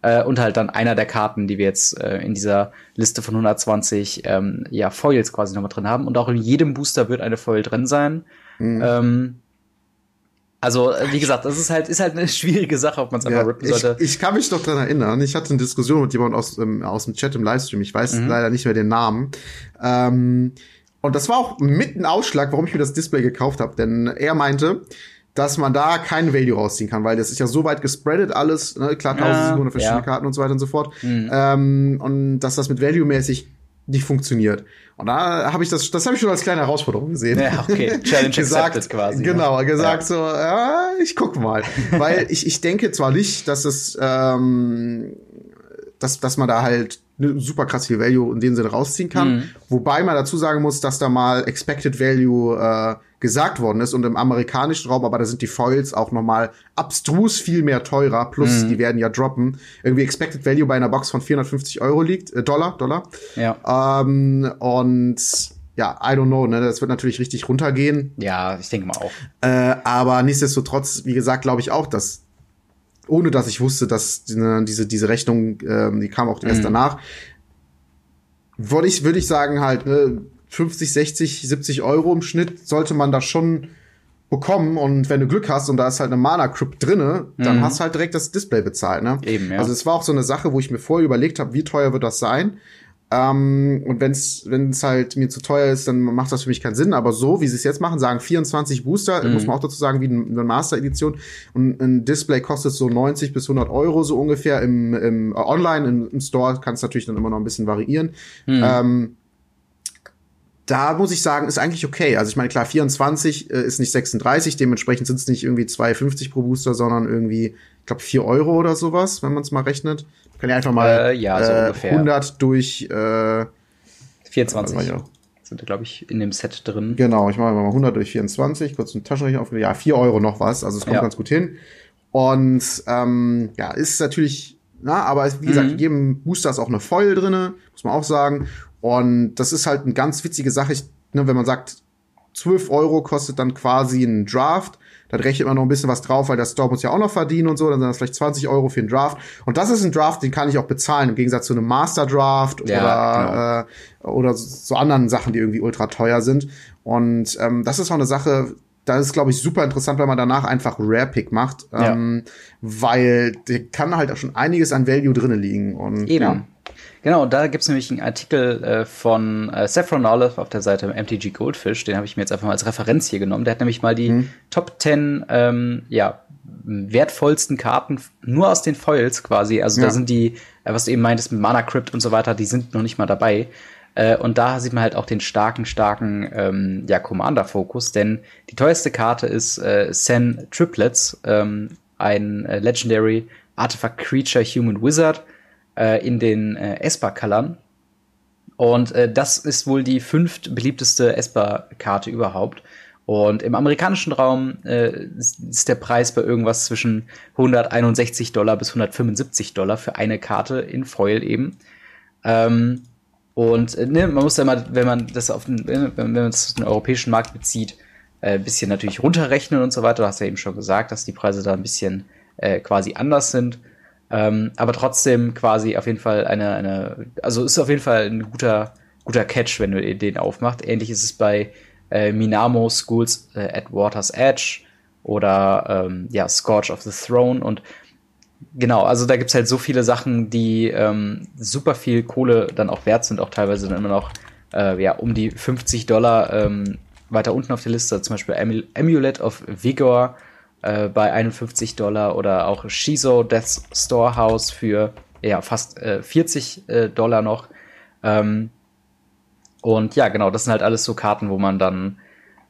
Äh, und halt dann einer der Karten, die wir jetzt äh, in dieser Liste von 120 ähm, ja, Foils quasi nochmal drin haben. Und auch in jedem Booster wird eine Foil drin sein. Mhm. Ähm, also, äh, wie gesagt, das ist halt, ist halt eine schwierige Sache, ob man es einfach ja, rippen sollte. Ich, ich, kann mich doch dran erinnern. Ich hatte eine Diskussion mit jemandem aus, ähm, aus dem Chat im Livestream. Ich weiß mhm. leider nicht mehr den Namen. Ähm, und das war auch mit ein Ausschlag, warum ich mir das Display gekauft habe. Denn er meinte, dass man da keinen Value rausziehen kann, weil das ist ja so weit gespreadet alles, ne? klar, 1700 ja, verschiedene ja. Karten und so weiter und so fort. Mhm. Ähm, und dass das mit Value-mäßig nicht funktioniert. Und da habe ich das, das habe ich schon als kleine Herausforderung gesehen. Ja, okay. Challenge gesagt, quasi. Genau, gesagt ja. so, ja, ich guck mal. weil ich, ich denke zwar nicht, dass es, ähm, dass, dass man da halt eine super krass viel Value in dem Sinne rausziehen kann. Mhm. Wobei man dazu sagen muss, dass da mal Expected Value äh, gesagt worden ist und im amerikanischen Raum, aber da sind die Foils auch nochmal abstrus viel mehr teurer, plus mhm. die werden ja droppen. Irgendwie Expected Value bei einer Box von 450 Euro liegt, äh, Dollar, Dollar. Ja. Ähm, und ja, I don't know, ne, das wird natürlich richtig runtergehen. Ja, ich denke mal auch. Äh, aber nichtsdestotrotz, wie gesagt, glaube ich auch, dass ohne dass ich wusste, dass ne, diese, diese Rechnung, ähm, die kam auch erst mhm. danach, würde ich, würde ich sagen, halt, ne, 50, 60, 70 Euro im Schnitt sollte man da schon bekommen und wenn du Glück hast und da ist halt eine Mana Crypt drinne, dann mhm. hast du halt direkt das Display bezahlt, ne? Eben, ja. Also es war auch so eine Sache, wo ich mir vorher überlegt habe, wie teuer wird das sein? Ähm, und wenn es wenn es halt mir zu teuer ist, dann macht das für mich keinen Sinn. Aber so, wie sie es jetzt machen, sagen 24 Booster, mhm. muss man auch dazu sagen, wie eine Master-Edition. Und ein Display kostet so 90 bis 100 Euro so ungefähr im, im äh, Online, im, im Store kann es natürlich dann immer noch ein bisschen variieren. Mhm. Ähm, da muss ich sagen, ist eigentlich okay. Also ich meine, klar, 24 äh, ist nicht 36, dementsprechend sind es nicht irgendwie 2,50 pro Booster, sondern irgendwie, glaube, 4 Euro oder sowas, wenn man es mal rechnet. Kann ja einfach mal äh, ja, so äh, ungefähr. 100 durch äh, 24. Ja. Sind, glaube ich, in dem Set drin. Genau, ich mache mal 100 durch 24, kurz einen Taschenrechner auf. Ja, 4 Euro noch was, also es kommt ja. ganz gut hin. Und ähm, ja, ist natürlich, na, aber wie gesagt, mhm. jedem Booster ist auch eine Foil drinne, muss man auch sagen. Und das ist halt eine ganz witzige Sache, ich, ne, wenn man sagt, 12 Euro kostet dann quasi ein Draft, dann rechnet man noch ein bisschen was drauf, weil der Store muss ja auch noch verdienen und so, dann sind das vielleicht 20 Euro für einen Draft. Und das ist ein Draft, den kann ich auch bezahlen, im Gegensatz zu einem Master Draft ja, oder, genau. äh, oder so anderen Sachen, die irgendwie ultra teuer sind. Und ähm, das ist auch eine Sache, da ist, glaube ich, super interessant, wenn man danach einfach Rare Pick macht, ähm, ja. weil der kann halt auch schon einiges an Value drinnen liegen. Und, Eben. Ja. Genau, da gibt es nämlich einen Artikel äh, von äh, Saffron Olive auf der Seite MTG Goldfish, den habe ich mir jetzt einfach mal als Referenz hier genommen. Der hat nämlich mal die mhm. Top 10 ähm, ja, wertvollsten Karten nur aus den Foils quasi. Also ja. da sind die, äh, was du eben meintest mit Mana Crypt und so weiter, die sind noch nicht mal dabei. Äh, und da sieht man halt auch den starken, starken ähm, ja, Commander-Fokus, denn die teuerste Karte ist äh, Sen Triplets, ähm, ein äh, Legendary Artifact Creature Human Wizard äh, in den äh, Esper-Colorn. Und äh, das ist wohl die fünft beliebteste Esper-Karte überhaupt. Und im amerikanischen Raum äh, ist der Preis bei irgendwas zwischen 161 Dollar bis 175 Dollar für eine Karte in Foil eben. Ähm, und äh, ne, man muss ja mal, wenn man das auf den, wenn man das auf den europäischen Markt bezieht, äh, ein bisschen natürlich runterrechnen und so weiter. Du hast ja eben schon gesagt, dass die Preise da ein bisschen äh, quasi anders sind. Ähm, aber trotzdem quasi auf jeden Fall eine, eine, also ist auf jeden Fall ein guter, guter Catch, wenn du den aufmachst. Ähnlich ist es bei äh, Minamo Schools äh, at Water's Edge oder ähm, ja, Scorch of the Throne. Und genau, also da gibt's halt so viele Sachen, die ähm, super viel Kohle dann auch wert sind, auch teilweise dann immer noch äh, ja, um die 50 Dollar ähm, weiter unten auf der Liste, zum Beispiel Amulet of Vigor äh, bei 51 Dollar oder auch Shizo Death Storehouse für ja, fast äh, 40 äh, Dollar noch. Ähm, und ja, genau, das sind halt alles so Karten, wo man dann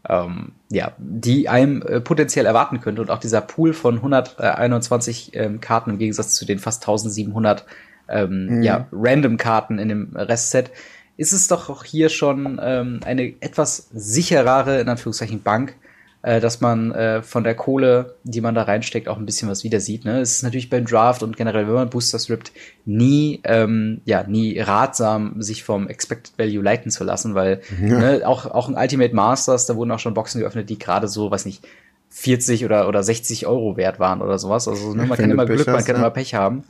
ähm, ja, die einem äh, potenziell erwarten könnte. Und auch dieser Pool von 121 ähm, Karten im Gegensatz zu den fast 1700 ähm, mhm. ja, Random-Karten in dem Restset, ist es doch auch hier schon ähm, eine etwas sicherere, in Anführungszeichen, Bank, äh, dass man äh, von der Kohle, die man da reinsteckt, auch ein bisschen was wieder sieht. Ne? Es ist natürlich beim Draft und generell, wenn man Boosters rippt, nie, ähm, ja, nie ratsam, sich vom Expected Value leiten zu lassen, weil ja. ne, auch, auch ein Ultimate Masters, da wurden auch schon Boxen geöffnet, die gerade so, weiß nicht, 40 oder, oder 60 Euro wert waren oder sowas. Also ne, man kann immer Glück, man kann ja. immer Pech haben.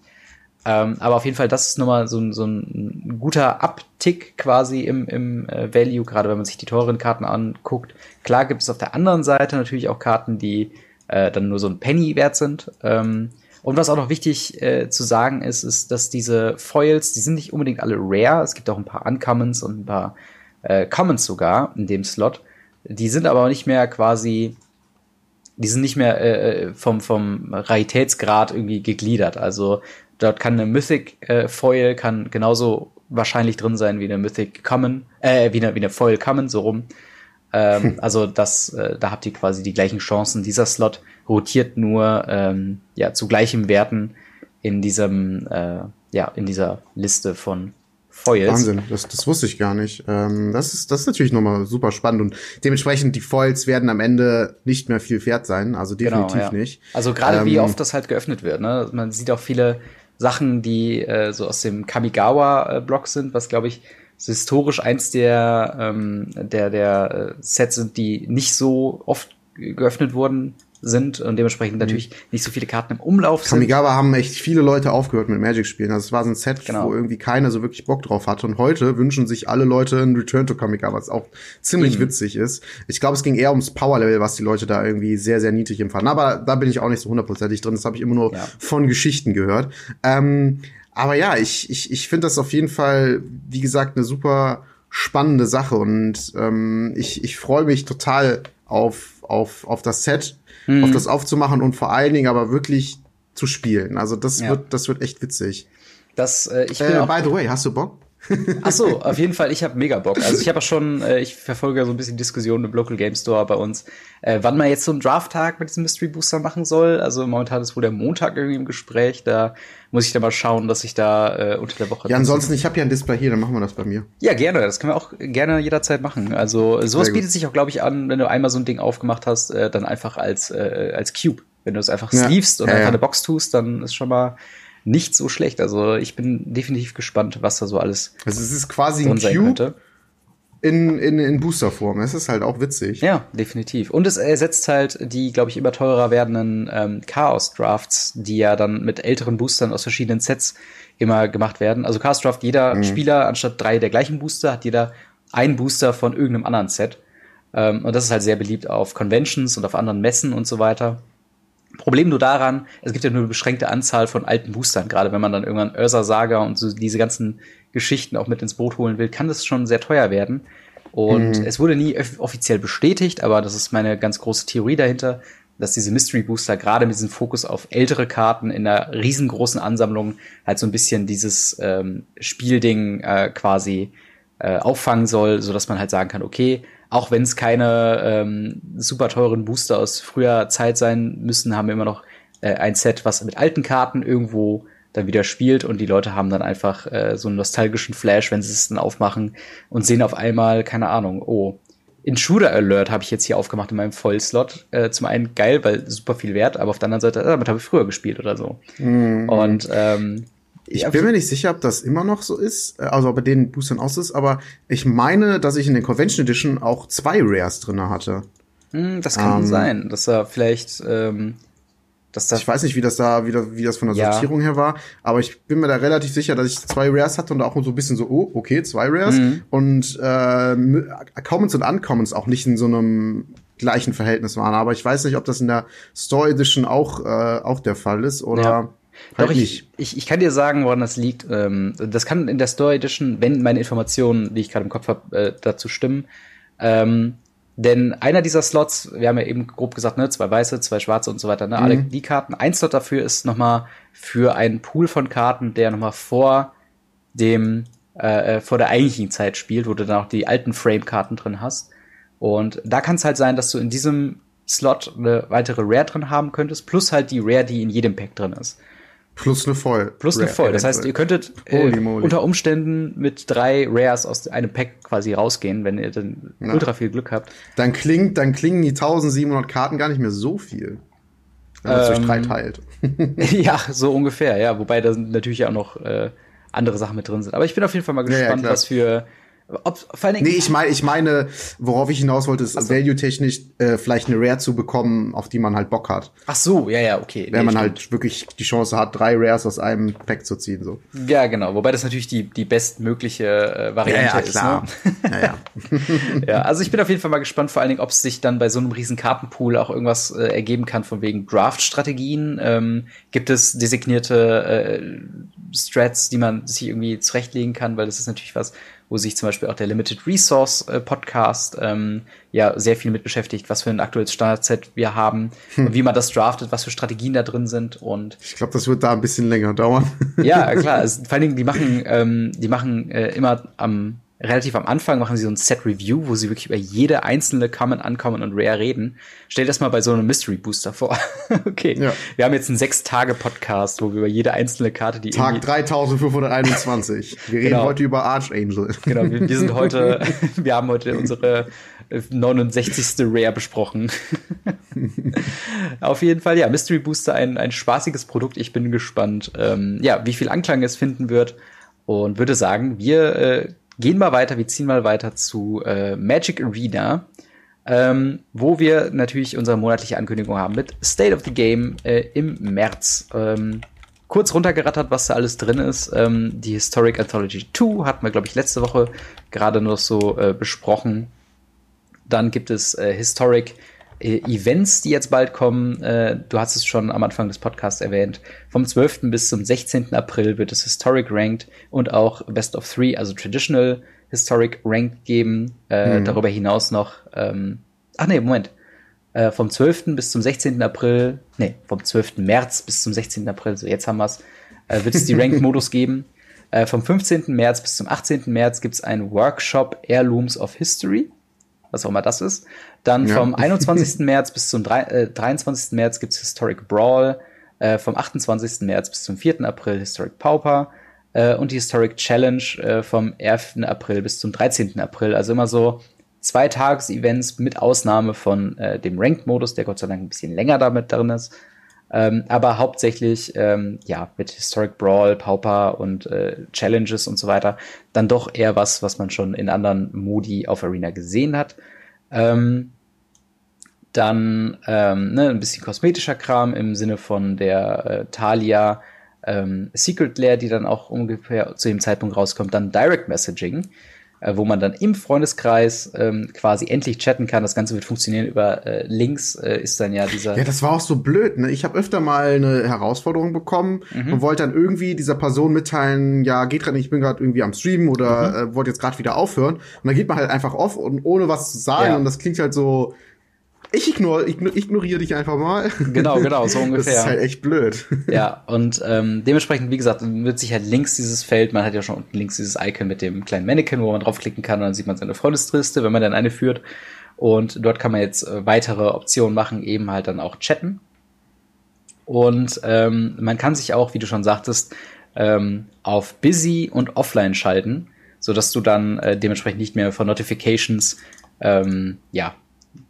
Ähm, aber auf jeden Fall, das ist nochmal so, so ein guter Uptick quasi im, im äh, Value, gerade wenn man sich die teuren Karten anguckt. Klar gibt es auf der anderen Seite natürlich auch Karten, die äh, dann nur so ein Penny wert sind. Ähm, und was auch noch wichtig äh, zu sagen ist, ist, dass diese Foils, die sind nicht unbedingt alle rare. Es gibt auch ein paar Uncommons und ein paar äh, Commons sogar in dem Slot. Die sind aber nicht mehr quasi, die sind nicht mehr äh, äh vom, vom Raritätsgrad irgendwie gegliedert. Also Dort kann eine Mythic äh, Foil kann genauso wahrscheinlich drin sein wie eine Mythic Common, äh, wie eine, wie eine Foil Common, so rum. Ähm, hm. Also das, äh, da habt ihr quasi die gleichen Chancen. Dieser Slot rotiert nur ähm, ja zu gleichen Werten in diesem äh, ja in dieser Liste von Foils. Wahnsinn, das, das wusste ich gar nicht. Ähm, das ist das ist natürlich nochmal super spannend und dementsprechend die Foils werden am Ende nicht mehr viel wert sein, also genau, definitiv genau, ja. nicht. Also gerade ähm, wie oft das halt geöffnet wird. Ne? Man sieht auch viele Sachen, die äh, so aus dem Kamigawa-Block sind, was glaube ich historisch eins der, ähm, der, der äh, Sets sind, die nicht so oft geöffnet wurden. Sind und dementsprechend mhm. natürlich nicht so viele Karten im Umlauf sind. Kamigawa haben echt viele Leute aufgehört mit Magic spielen. Also es war so ein Set, genau. wo irgendwie keiner so wirklich Bock drauf hatte. Und heute wünschen sich alle Leute ein Return to Kamigawa, was auch ziemlich mhm. witzig ist. Ich glaube, es ging eher ums Power-Level, was die Leute da irgendwie sehr, sehr niedrig empfanden. Aber da bin ich auch nicht so hundertprozentig drin. Das habe ich immer nur ja. von Geschichten gehört. Ähm, aber ja, ich, ich, ich finde das auf jeden Fall, wie gesagt, eine super spannende Sache. Und ähm, ich, ich freue mich total auf, auf, auf das Set mhm. auf das aufzumachen und vor allen Dingen aber wirklich zu spielen. Also das ja. wird, das wird echt witzig. Das, äh, ich bin äh, by the way, hast du Bock? Ach so, auf jeden Fall, ich habe mega Bock. Also ich habe auch schon, äh, ich verfolge so ein bisschen Diskussionen im Local Game Store bei uns, äh, wann man jetzt so einen Draft-Tag mit diesem Mystery Booster machen soll. Also momentan ist wohl der Montag irgendwie im Gespräch. Da muss ich dann mal schauen, dass ich da äh, unter der Woche. Ja, ansonsten, ich habe ja ein Display hier, dann machen wir das bei mir. Ja, gerne. Das können wir auch gerne jederzeit machen. Also sowas bietet sich auch, glaube ich, an, wenn du einmal so ein Ding aufgemacht hast, äh, dann einfach als, äh, als Cube. Wenn du es einfach ja. sleevest oder ja, einfach eine Box tust, dann ist schon mal nicht so schlecht. Also ich bin definitiv gespannt, was da so alles. Also es ist quasi ein Cube in, in, in Boosterform. Es ist halt auch witzig. Ja, definitiv. Und es ersetzt halt die, glaube ich, immer teurer werdenden ähm, Chaos-Drafts, die ja dann mit älteren Boostern aus verschiedenen Sets immer gemacht werden. Also Chaos Draft, jeder mhm. Spieler anstatt drei der gleichen Booster hat jeder einen Booster von irgendeinem anderen Set. Ähm, und das ist halt sehr beliebt auf Conventions und auf anderen Messen und so weiter. Problem nur daran, es gibt ja nur eine beschränkte Anzahl von alten Boostern. Gerade wenn man dann irgendwann Ursa Saga und so diese ganzen Geschichten auch mit ins Boot holen will, kann das schon sehr teuer werden. Und mhm. es wurde nie offiziell bestätigt, aber das ist meine ganz große Theorie dahinter, dass diese Mystery Booster gerade mit diesem Fokus auf ältere Karten in einer riesengroßen Ansammlung halt so ein bisschen dieses ähm, Spielding äh, quasi äh, auffangen soll, so dass man halt sagen kann, okay, auch wenn es keine ähm, super teuren Booster aus früher Zeit sein müssen, haben wir immer noch äh, ein Set, was mit alten Karten irgendwo dann wieder spielt und die Leute haben dann einfach äh, so einen nostalgischen Flash, wenn sie es dann aufmachen und sehen auf einmal, keine Ahnung, oh, Intruder Alert habe ich jetzt hier aufgemacht in meinem Vollslot. Äh, zum einen geil, weil super viel wert, aber auf der anderen Seite, äh, damit habe ich früher gespielt oder so. Mhm. Und ähm, ich bin mir nicht sicher, ob das immer noch so ist, äh, also bei den Boostern aus ist, aber ich meine, dass ich in den Convention Edition auch zwei Rares drinne hatte. Hm, das kann ähm, sein, dass er vielleicht ähm, dass das ich weiß nicht, wie das da, wie das, wie das von der ja. Sortierung her war, aber ich bin mir da relativ sicher, dass ich zwei Rares hatte und auch so ein bisschen so, oh, okay, zwei Rares. Mhm. Und äh, Commons und Uncommons auch nicht in so einem gleichen Verhältnis waren. Aber ich weiß nicht, ob das in der Store Edition auch, äh, auch der Fall ist oder. Ja. Halt Doch, ich, ich, ich kann dir sagen, woran das liegt. Ähm, das kann in der Store Edition, wenn meine Informationen, die ich gerade im Kopf habe, äh, dazu stimmen. Ähm, denn einer dieser Slots, wir haben ja eben grob gesagt, ne, zwei weiße, zwei schwarze und so weiter, ne, mhm. alle die Karten. Ein Slot dafür ist nochmal für einen Pool von Karten, der nochmal vor dem, äh, äh, vor der eigentlichen Zeit spielt, wo du dann auch die alten Frame-Karten drin hast. Und da kann es halt sein, dass du in diesem Slot eine weitere Rare drin haben könntest, plus halt die Rare, die in jedem Pack drin ist. Plus eine Voll. Plus eine Voll. Das heißt, ihr könntet äh, unter Umständen mit drei Rares aus einem Pack quasi rausgehen, wenn ihr dann Na. ultra viel Glück habt. Dann klingt, dann klingen die 1700 Karten gar nicht mehr so viel. Wenn man es durch drei ähm, teilt. ja, so ungefähr, ja. Wobei da natürlich auch noch äh, andere Sachen mit drin sind. Aber ich bin auf jeden Fall mal gespannt, ja, ja, was für ob, vor allen Dingen, nee, ich meine, ich meine, worauf ich hinaus wollte, ist so. value-technisch äh, vielleicht eine Rare zu bekommen, auf die man halt Bock hat. Ach so, ja, ja, okay. Wenn nee, man halt wirklich die Chance hat, drei Rares aus einem Pack zu ziehen, so. Ja, genau. Wobei das natürlich die, die bestmögliche äh, Variante ja, ja, klar. ist. Ne? ja, ja. ja, also ich bin auf jeden Fall mal gespannt, vor allen Dingen, ob es sich dann bei so einem riesen Kartenpool auch irgendwas äh, ergeben kann von wegen Draft-Strategien. Ähm, gibt es designierte äh, Strats, die man sich irgendwie zurechtlegen kann, weil das ist natürlich was, wo sich zum Beispiel auch der Limited Resource äh, Podcast ähm, ja sehr viel mit beschäftigt, was für ein aktuelles Standardset wir haben hm. und wie man das draftet, was für Strategien da drin sind und ich glaube, das wird da ein bisschen länger dauern. ja, klar. Also, vor allen Dingen, die machen, ähm, die machen äh, immer am relativ am Anfang machen sie so ein Set Review, wo sie wirklich über jede einzelne Common, Uncommon und Rare reden. Stell das mal bei so einem Mystery Booster vor. okay. Ja. Wir haben jetzt einen sechs Tage Podcast, wo wir über jede einzelne Karte, die Tag 3521. Wir reden genau. heute über Archangel. genau. Wir, wir sind heute, wir haben heute unsere 69. Rare besprochen. Auf jeden Fall, ja, Mystery Booster, ein, ein spaßiges Produkt. Ich bin gespannt, ähm, ja, wie viel Anklang es finden wird und würde sagen, wir äh, gehen mal weiter, wir ziehen mal weiter zu äh, Magic Arena. ähm, wo wir natürlich unsere monatliche Ankündigung haben mit State of the Game äh, im März. Ähm, kurz runtergerattert, was da alles drin ist. Ähm, die Historic Anthology 2 hatten wir, glaube ich, letzte Woche gerade noch so äh, besprochen. Dann gibt es äh, Historic äh, Events, die jetzt bald kommen. Äh, du hast es schon am Anfang des Podcasts erwähnt. Vom 12. bis zum 16. April wird es Historic Ranked und auch Best of Three, also Traditional Historic Ranked geben. Äh, mhm. Darüber hinaus noch, ähm, ach nee, Moment. Äh, vom 12. bis zum 16. April, nee, vom 12. März bis zum 16. April, so jetzt haben wir's, äh, wird es die Ranked-Modus geben. Äh, vom 15. März bis zum 18. März gibt's einen Workshop Heirlooms of History was auch immer das ist. Dann ja. vom 21. März bis zum 3, äh, 23. März gibt's Historic Brawl. Äh, vom 28. März bis zum 4. April Historic Pauper. Äh, und die Historic Challenge äh, vom 11. April bis zum 13. April. Also immer so zwei Tages-Events mit Ausnahme von äh, dem Ranked-Modus, der Gott sei Dank ein bisschen länger damit drin ist. Ähm, aber hauptsächlich, ähm, ja, mit Historic Brawl, Pauper und äh, Challenges und so weiter, dann doch eher was, was man schon in anderen Modi auf Arena gesehen hat. Ähm, dann ähm, ne, ein bisschen kosmetischer Kram im Sinne von der äh, Talia ähm, Secret Lair, die dann auch ungefähr zu dem Zeitpunkt rauskommt. Dann Direct Messaging, wo man dann im Freundeskreis ähm, quasi endlich chatten kann. Das Ganze wird funktionieren über äh, Links, äh, ist dann ja dieser. Ja, das war auch so blöd. Ne? Ich habe öfter mal eine Herausforderung bekommen mhm. und wollte dann irgendwie dieser Person mitteilen, ja, geht gerade nicht, ich bin gerade irgendwie am Streamen oder mhm. äh, wollte jetzt gerade wieder aufhören. Und dann geht man halt einfach off und ohne was zu sagen. Ja. Und das klingt halt so ich ignor, ignoriere dich einfach mal. Genau, genau, so ungefähr. Das ist halt echt blöd. Ja, und ähm, dementsprechend, wie gesagt, wird sich halt links dieses Feld, man hat ja schon unten links dieses Icon mit dem kleinen Mannequin, wo man draufklicken kann und dann sieht man seine Freundesliste, wenn man dann eine führt. Und dort kann man jetzt äh, weitere Optionen machen, eben halt dann auch chatten. Und ähm, man kann sich auch, wie du schon sagtest, ähm, auf Busy und Offline schalten, so dass du dann äh, dementsprechend nicht mehr von Notifications ähm, ja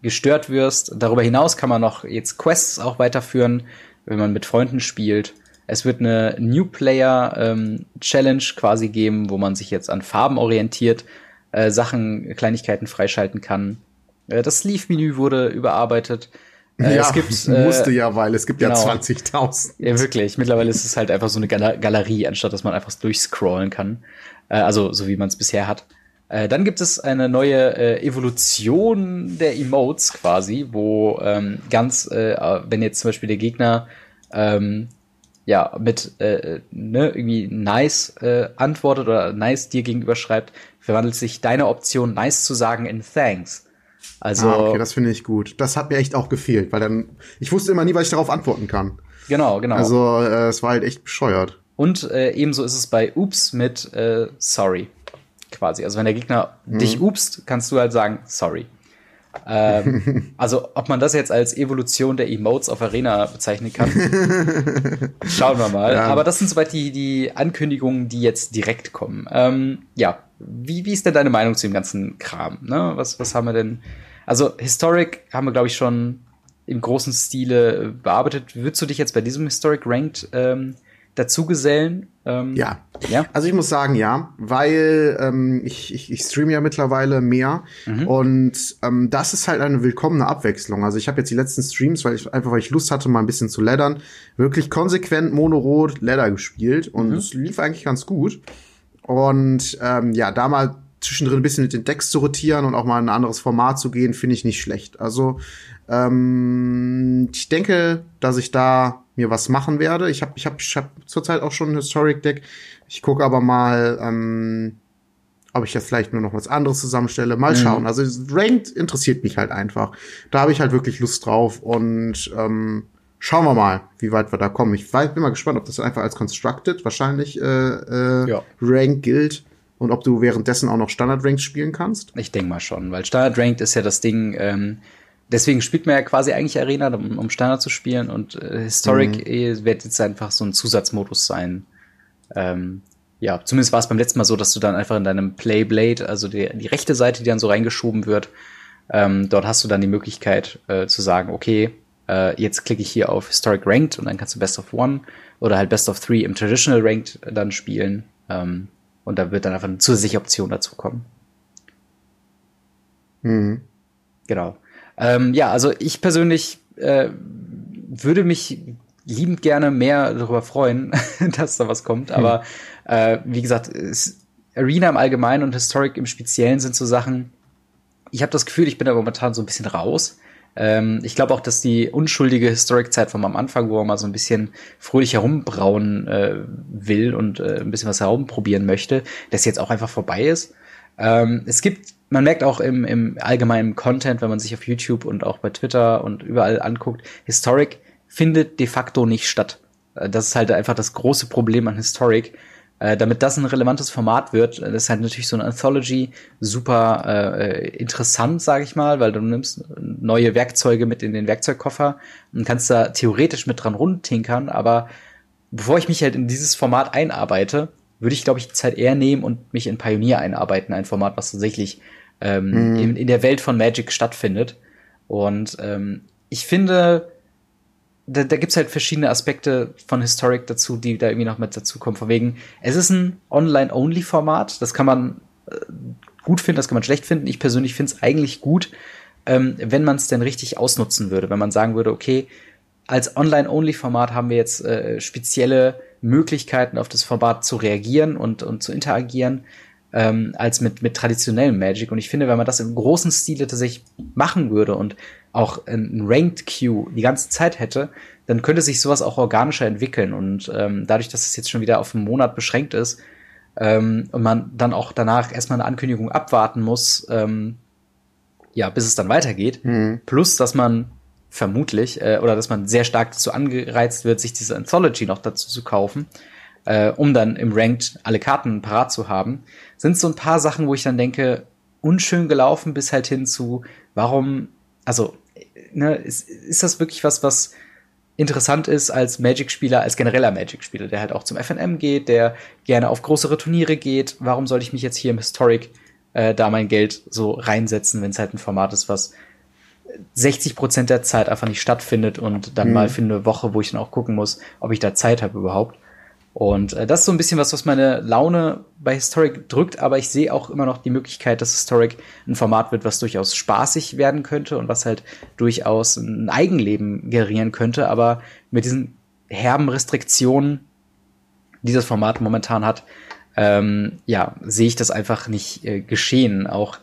gestört wirst. Darüber hinaus kann man noch jetzt Quests auch weiterführen, wenn man mit Freunden spielt. Es wird eine New Player ähm, Challenge quasi geben, wo man sich jetzt an Farben orientiert, äh, Sachen, Kleinigkeiten freischalten kann. Äh, das Sleeve-Menü wurde überarbeitet. Äh, ja, es gibt, äh, musste ja, weil es gibt genau, ja 20.000. Ja, wirklich. Mittlerweile ist es halt einfach so eine Gal Galerie, anstatt dass man einfach durchscrollen kann. Äh, also so wie man es bisher hat. Äh, dann gibt es eine neue äh, Evolution der Emotes quasi, wo ähm, ganz, äh, wenn jetzt zum Beispiel der Gegner ähm, ja mit äh, ne, irgendwie nice äh, antwortet oder nice dir gegenüber schreibt, verwandelt sich deine Option nice zu sagen in thanks. Also ah, okay, das finde ich gut. Das hat mir echt auch gefehlt, weil dann ich wusste immer nie, was ich darauf antworten kann. Genau, genau. Also es war halt echt bescheuert. Und ebenso ist es bei Oops mit Sorry quasi. Also wenn der Gegner mhm. dich upst, kannst du halt sagen, sorry. ähm, also ob man das jetzt als Evolution der Emotes auf Arena bezeichnen kann, schauen wir mal. Ja. Aber das sind soweit die, die Ankündigungen, die jetzt direkt kommen. Ähm, ja, wie, wie ist denn deine Meinung zu dem ganzen Kram? Ne? Was, was haben wir denn? Also Historic haben wir, glaube ich, schon im großen Stile bearbeitet. Würdest du dich jetzt bei diesem Historic Ranked ähm, dazugesellen? Ähm, ja. ja. Also ich muss sagen, ja, weil ähm, ich, ich, ich streame ja mittlerweile mehr mhm. und ähm, das ist halt eine willkommene Abwechslung. Also ich habe jetzt die letzten Streams, weil ich einfach weil ich Lust hatte, mal ein bisschen zu leddern, wirklich konsequent monorot Ladder gespielt und es mhm. lief eigentlich ganz gut. Und ähm, ja, da mal zwischendrin ein bisschen mit den Decks zu rotieren und auch mal in ein anderes Format zu gehen, finde ich nicht schlecht. Also ähm, ich denke, dass ich da mir was machen werde. Ich habe ich hab, ich hab zurzeit auch schon ein Historic Deck. Ich gucke aber mal, ähm, ob ich jetzt vielleicht nur noch was anderes zusammenstelle. Mal mhm. schauen. Also Ranked interessiert mich halt einfach. Da habe ich halt wirklich Lust drauf und ähm, schauen wir mal, wie weit wir da kommen. Ich bin mal gespannt, ob das einfach als Constructed wahrscheinlich äh, äh, ja. Rank gilt und ob du währenddessen auch noch Standard Ranked spielen kannst. Ich denke mal schon, weil Standard Ranked ist ja das Ding. Ähm deswegen spielt man ja quasi eigentlich Arena, um, um Standard zu spielen und äh, Historic mhm. wird jetzt einfach so ein Zusatzmodus sein. Ähm, ja, zumindest war es beim letzten Mal so, dass du dann einfach in deinem Playblade, also die, die rechte Seite, die dann so reingeschoben wird, ähm, dort hast du dann die Möglichkeit äh, zu sagen, okay, äh, jetzt klicke ich hier auf Historic Ranked und dann kannst du Best of One oder halt Best of Three im Traditional Ranked dann spielen. Ähm, und da wird dann einfach eine zusätzliche Option dazu kommen. Mhm. Genau. Ähm, ja, also ich persönlich äh, würde mich liebend gerne mehr darüber freuen, dass da was kommt. Aber äh, wie gesagt, es, Arena im Allgemeinen und Historic im Speziellen sind so Sachen. Ich habe das Gefühl, ich bin da momentan so ein bisschen raus. Ähm, ich glaube auch, dass die unschuldige Historic-Zeit vom am Anfang, wo man mal so ein bisschen fröhlich herumbrauen äh, will und äh, ein bisschen was herumprobieren möchte, dass jetzt auch einfach vorbei ist. Ähm, es gibt, man merkt auch im, im allgemeinen Content, wenn man sich auf YouTube und auch bei Twitter und überall anguckt, Historic findet de facto nicht statt. Äh, das ist halt einfach das große Problem an Historic. Äh, damit das ein relevantes Format wird, äh, das ist halt natürlich so eine Anthology super äh, interessant, sage ich mal, weil du nimmst neue Werkzeuge mit in den Werkzeugkoffer und kannst da theoretisch mit dran rundtinkern, aber bevor ich mich halt in dieses Format einarbeite, würde ich, glaube ich, die Zeit eher nehmen und mich in Pioneer einarbeiten, ein Format, was tatsächlich ähm, mhm. in, in der Welt von Magic stattfindet. Und ähm, ich finde, da, da gibt es halt verschiedene Aspekte von Historic dazu, die da irgendwie noch mit dazukommen. Von wegen, es ist ein Online-Only-Format. Das kann man äh, gut finden, das kann man schlecht finden. Ich persönlich finde es eigentlich gut, ähm, wenn man es denn richtig ausnutzen würde. Wenn man sagen würde, okay, als Online-Only-Format haben wir jetzt äh, spezielle Möglichkeiten, auf das Format zu reagieren und, und zu interagieren, ähm, als mit, mit traditionellem Magic. Und ich finde, wenn man das im großen Stile tatsächlich machen würde und auch ein Ranked Queue die ganze Zeit hätte, dann könnte sich sowas auch organischer entwickeln. Und ähm, dadurch, dass es jetzt schon wieder auf einen Monat beschränkt ist ähm, und man dann auch danach erstmal eine Ankündigung abwarten muss, ähm, ja, bis es dann weitergeht, mhm. plus dass man vermutlich, äh, oder dass man sehr stark dazu angereizt wird, sich diese Anthology noch dazu zu kaufen, äh, um dann im Ranked alle Karten parat zu haben, sind so ein paar Sachen, wo ich dann denke, unschön gelaufen bis halt hin zu, warum also, ne, ist, ist das wirklich was, was interessant ist als Magic-Spieler, als genereller Magic-Spieler, der halt auch zum FNM geht, der gerne auf größere Turniere geht. Warum sollte ich mich jetzt hier im Historic äh, da mein Geld so reinsetzen, wenn es halt ein Format ist, was 60 Prozent der Zeit einfach nicht stattfindet und dann mhm. mal für eine Woche, wo ich dann auch gucken muss, ob ich da Zeit habe überhaupt. Und äh, das ist so ein bisschen was, was meine Laune bei Historic drückt, aber ich sehe auch immer noch die Möglichkeit, dass Historic ein Format wird, was durchaus spaßig werden könnte und was halt durchaus ein Eigenleben generieren könnte. Aber mit diesen herben Restriktionen, die das Format momentan hat, ähm, ja, sehe ich das einfach nicht äh, geschehen. Auch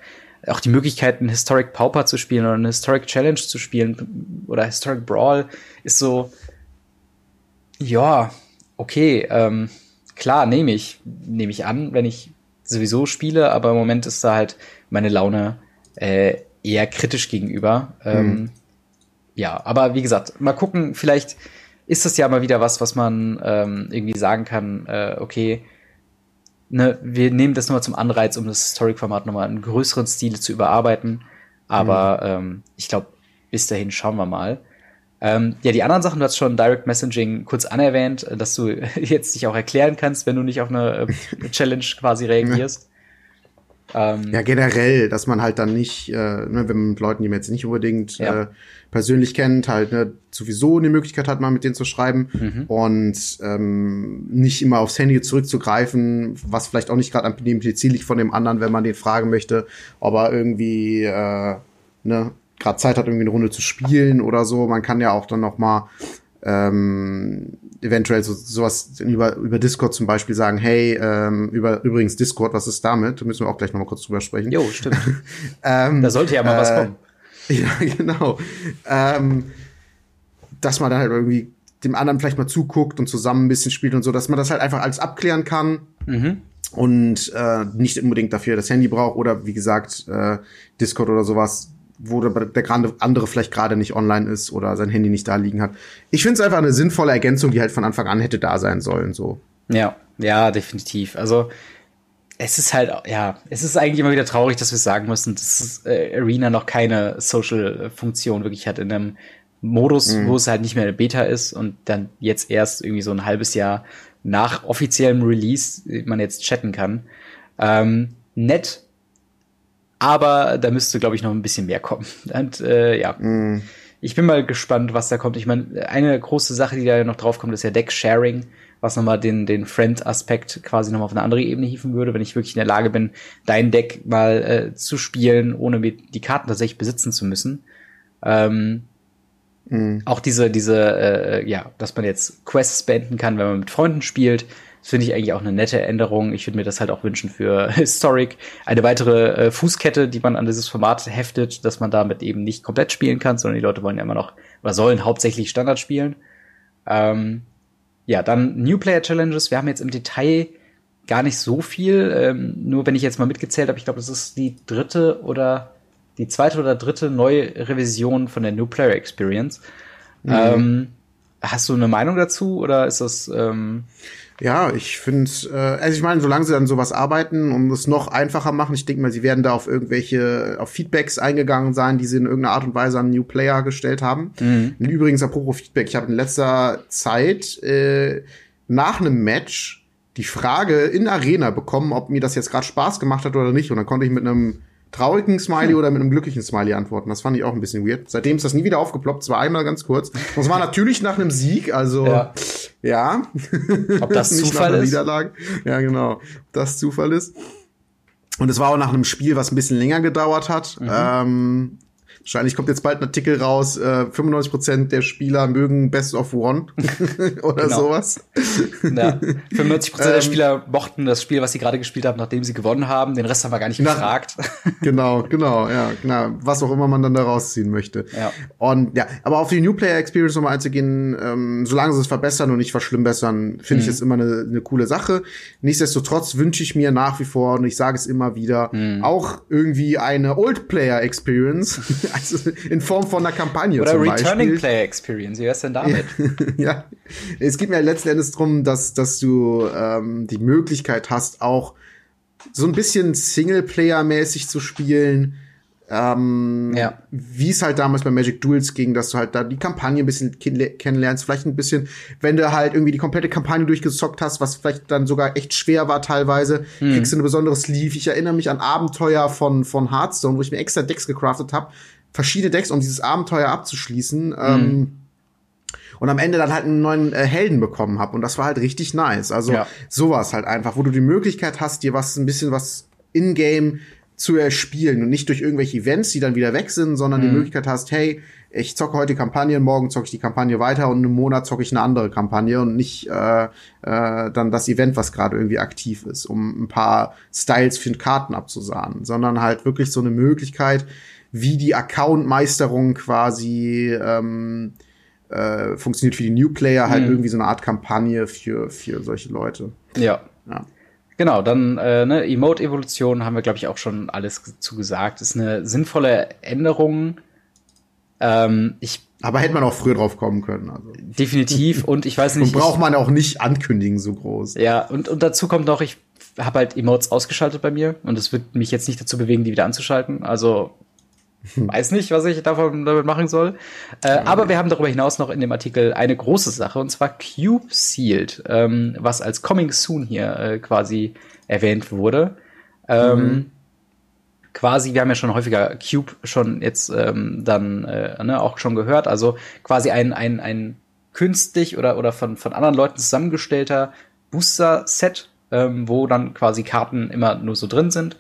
auch die Möglichkeit, einen Historic Pauper zu spielen oder eine Historic Challenge zu spielen oder Historic Brawl ist so, ja, okay, ähm, klar, nehme ich, nehme ich an, wenn ich sowieso spiele, aber im Moment ist da halt meine Laune äh, eher kritisch gegenüber. Ähm, mhm. Ja, aber wie gesagt, mal gucken, vielleicht ist das ja mal wieder was, was man ähm, irgendwie sagen kann, äh, okay, ne, wir nehmen das nochmal zum Anreiz, um das Historic-Format nochmal in größeren Stile zu überarbeiten. Aber mhm. ähm, ich glaube, bis dahin schauen wir mal. Ähm, ja, die anderen Sachen, du hast schon Direct Messaging kurz anerwähnt, äh, dass du jetzt dich auch erklären kannst, wenn du nicht auf eine äh, Challenge quasi reagierst. Ähm, ja, generell, dass man halt dann nicht, äh, ne, wenn man mit Leuten, die man jetzt nicht unbedingt ja. äh, persönlich kennt, halt ne, sowieso eine Möglichkeit hat, mal mit denen zu schreiben mhm. und ähm, nicht immer aufs Handy zurückzugreifen, was vielleicht auch nicht gerade am Ziel liegt von dem anderen, wenn man den fragen möchte, ob er irgendwie äh, ne, gerade Zeit hat, irgendwie eine Runde zu spielen oder so. Man kann ja auch dann noch mal ähm, eventuell so sowas über, über Discord zum Beispiel sagen, hey, ähm, über übrigens Discord, was ist damit? Da müssen wir auch gleich noch mal kurz drüber sprechen. Jo, stimmt. ähm, da sollte ja mal äh, was kommen. Ja, genau. Ähm, dass man dann halt irgendwie dem anderen vielleicht mal zuguckt und zusammen ein bisschen spielt und so, dass man das halt einfach alles abklären kann. Mhm. Und äh, nicht unbedingt dafür das Handy braucht oder wie gesagt, äh, Discord oder sowas wo der, der andere vielleicht gerade nicht online ist oder sein Handy nicht da liegen hat. Ich finde es einfach eine sinnvolle Ergänzung, die halt von Anfang an hätte da sein sollen. So. Ja, ja, definitiv. Also es ist halt, ja, es ist eigentlich immer wieder traurig, dass wir sagen müssen, dass äh, Arena noch keine Social-Funktion wirklich hat in einem Modus, mhm. wo es halt nicht mehr eine Beta ist und dann jetzt erst irgendwie so ein halbes Jahr nach offiziellem Release man jetzt chatten kann. Ähm, nett, aber da müsste, glaube ich, noch ein bisschen mehr kommen. Und äh, ja. Mm. Ich bin mal gespannt, was da kommt. Ich meine, eine große Sache, die da noch drauf kommt, ist ja Deck-Sharing, was nochmal den, den Friend-Aspekt quasi nochmal auf eine andere Ebene hieven würde, wenn ich wirklich in der Lage bin, dein Deck mal äh, zu spielen, ohne mir die Karten tatsächlich besitzen zu müssen. Ähm, mhm. Auch diese, diese, äh, ja, dass man jetzt Quests beenden kann, wenn man mit Freunden spielt. Das finde ich eigentlich auch eine nette Änderung. Ich würde mir das halt auch wünschen für Historic. Eine weitere äh, Fußkette, die man an dieses Format heftet, dass man damit eben nicht komplett spielen kann, sondern die Leute wollen ja immer noch oder sollen hauptsächlich Standard spielen. Ähm, ja, dann New Player Challenges. Wir haben jetzt im Detail gar nicht so viel. Ähm, nur wenn ich jetzt mal mitgezählt habe, ich glaube, das ist die dritte oder die zweite oder dritte neue Revision von der New Player Experience. Mhm. Ähm, hast du eine Meinung dazu oder ist das? Ähm ja, ich finde, äh, also ich meine, solange sie dann sowas arbeiten und es noch einfacher machen, ich denke mal, sie werden da auf irgendwelche, auf Feedbacks eingegangen sein, die sie in irgendeiner Art und Weise an New Player gestellt haben. Mhm. Übrigens, apropos Feedback, ich habe in letzter Zeit äh, nach einem Match die Frage in Arena bekommen, ob mir das jetzt gerade Spaß gemacht hat oder nicht. Und dann konnte ich mit einem traurigen Smiley hm. oder mit einem glücklichen Smiley antworten. Das fand ich auch ein bisschen weird. Seitdem ist das nie wieder aufgeploppt. Es war einmal ganz kurz. Und es war natürlich nach einem Sieg, also ja. ja. Ob das Zufall ist? Niederlage. Ja, genau. Ob das Zufall ist. Und es war auch nach einem Spiel, was ein bisschen länger gedauert hat. Mhm. Ähm, Wahrscheinlich kommt jetzt bald ein Artikel raus, äh, 95% der Spieler mögen Best of One oder genau. sowas. Ja. 95% der ähm, Spieler mochten das Spiel, was sie gerade gespielt haben, nachdem sie gewonnen haben. Den Rest haben wir gar nicht gefragt. genau, genau, ja, genau. Was auch immer man dann da rausziehen möchte. Ja. Und ja, aber auf die New Player Experience nochmal einzugehen, ähm, solange sie es verbessern und nicht verschlimmbessern, finde mhm. ich es immer eine, eine coole Sache. Nichtsdestotrotz wünsche ich mir nach wie vor, und ich sage es immer wieder, mhm. auch irgendwie eine Old Player Experience also in Form von einer Kampagne Oder zum Returning Beispiel. Player Experience, wie wär's denn damit? ja, es geht mir letzten Endes darum, dass, dass du ähm, die Möglichkeit hast, auch so ein bisschen Singleplayer-mäßig zu spielen. Ähm, ja. Wie es halt damals bei Magic Duels ging, dass du halt da die Kampagne ein bisschen kennenlernst, vielleicht ein bisschen, wenn du halt irgendwie die komplette Kampagne durchgezockt hast, was vielleicht dann sogar echt schwer war teilweise, mhm. kriegst du eine besondere Sleeve. Ich erinnere mich an Abenteuer von, von Hearthstone, wo ich mir extra Decks gecraftet habe, verschiedene Decks, um dieses Abenteuer abzuschließen. Mhm. Ähm, und am Ende dann halt einen neuen äh, Helden bekommen habe und das war halt richtig nice. Also ja. sowas halt einfach, wo du die Möglichkeit hast, dir was ein bisschen was in Game zu erspielen und nicht durch irgendwelche Events, die dann wieder weg sind, sondern mhm. die Möglichkeit hast, hey, ich zocke heute Kampagnen, morgen zocke ich die Kampagne weiter und im Monat zocke ich eine andere Kampagne und nicht äh, äh, dann das Event, was gerade irgendwie aktiv ist, um ein paar Styles für Karten abzusahnen, sondern halt wirklich so eine Möglichkeit, wie die Account-Meisterung quasi ähm, äh, funktioniert für die New Player, halt mhm. irgendwie so eine Art Kampagne für, für solche Leute. Ja. ja. Genau, dann äh, ne, Emote-Evolution haben wir, glaube ich, auch schon alles zu gesagt. Ist eine sinnvolle Änderung. Ähm, ich aber hätte man auch früher drauf kommen können. Also. Definitiv. Und ich weiß nicht. Und braucht man auch nicht ankündigen so groß. Ja, und, und dazu kommt noch, ich habe halt Emotes ausgeschaltet bei mir und es wird mich jetzt nicht dazu bewegen, die wieder anzuschalten. Also Weiß nicht, was ich davon damit machen soll. Äh, aber wir haben darüber hinaus noch in dem Artikel eine große Sache, und zwar Cube Sealed, ähm, was als Coming Soon hier äh, quasi erwähnt wurde. Ähm, mhm. Quasi, wir haben ja schon häufiger Cube schon jetzt ähm, dann äh, ne, auch schon gehört. Also quasi ein, ein, ein künstlich oder, oder von, von anderen Leuten zusammengestellter Booster-Set, ähm, wo dann quasi Karten immer nur so drin sind.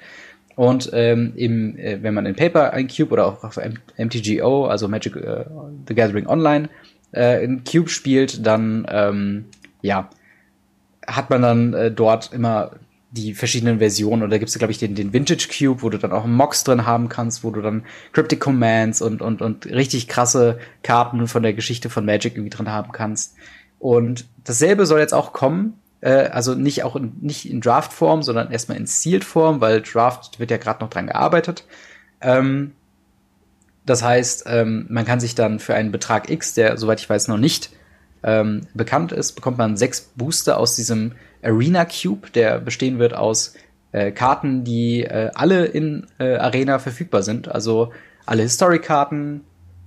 Und ähm, im, äh, wenn man in Paper ein Cube oder auch auf MTGO, also Magic äh, the Gathering Online, äh, in Cube spielt, dann ähm, ja, hat man dann äh, dort immer die verschiedenen Versionen. Und da gibt's, glaube ich, den, den Vintage Cube, wo du dann auch Mox drin haben kannst, wo du dann Cryptic Commands und, und, und richtig krasse Karten von der Geschichte von Magic irgendwie drin haben kannst. Und dasselbe soll jetzt auch kommen äh, also nicht auch in, nicht in Draft-Form, sondern erstmal in Sealed-Form, weil Draft wird ja gerade noch dran gearbeitet. Ähm, das heißt, ähm, man kann sich dann für einen Betrag X, der soweit ich weiß noch nicht ähm, bekannt ist, bekommt man sechs Booster aus diesem Arena Cube, der bestehen wird aus äh, Karten, die äh, alle in äh, Arena verfügbar sind. Also alle Historic-Karten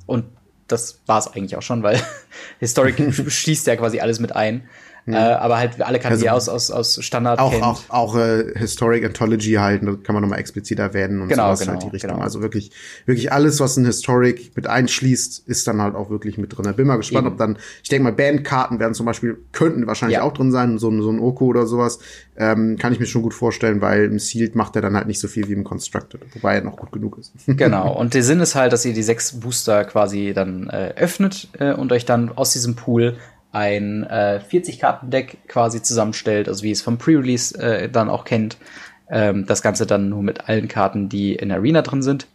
und das war es eigentlich auch schon, weil Historic schließt ja quasi alles mit ein. Hm. Äh, aber halt alle Karten, also, die aus, aus, aus Standard auch, kennt. Auch, auch äh, Historic Anthology halt, da kann man nochmal explizit erwähnen und genau, sowas genau, halt die Richtung. Genau. Also wirklich, wirklich alles, was ein Historic mit einschließt, ist dann halt auch wirklich mit drin. bin mal gespannt, Eben. ob dann, ich denke mal, Bandkarten werden zum Beispiel, könnten wahrscheinlich ja. auch drin sein, so, so ein Oko oder sowas. Ähm, kann ich mir schon gut vorstellen, weil im Sealed macht er dann halt nicht so viel wie im Constructed, wobei er noch gut genug ist. genau, und der Sinn ist halt, dass ihr die sechs Booster quasi dann äh, öffnet äh, und euch dann aus diesem Pool ein äh, 40-Karten-Deck quasi zusammenstellt, also wie es vom Pre-Release äh, dann auch kennt. Ähm, das Ganze dann nur mit allen Karten, die in Arena drin sind.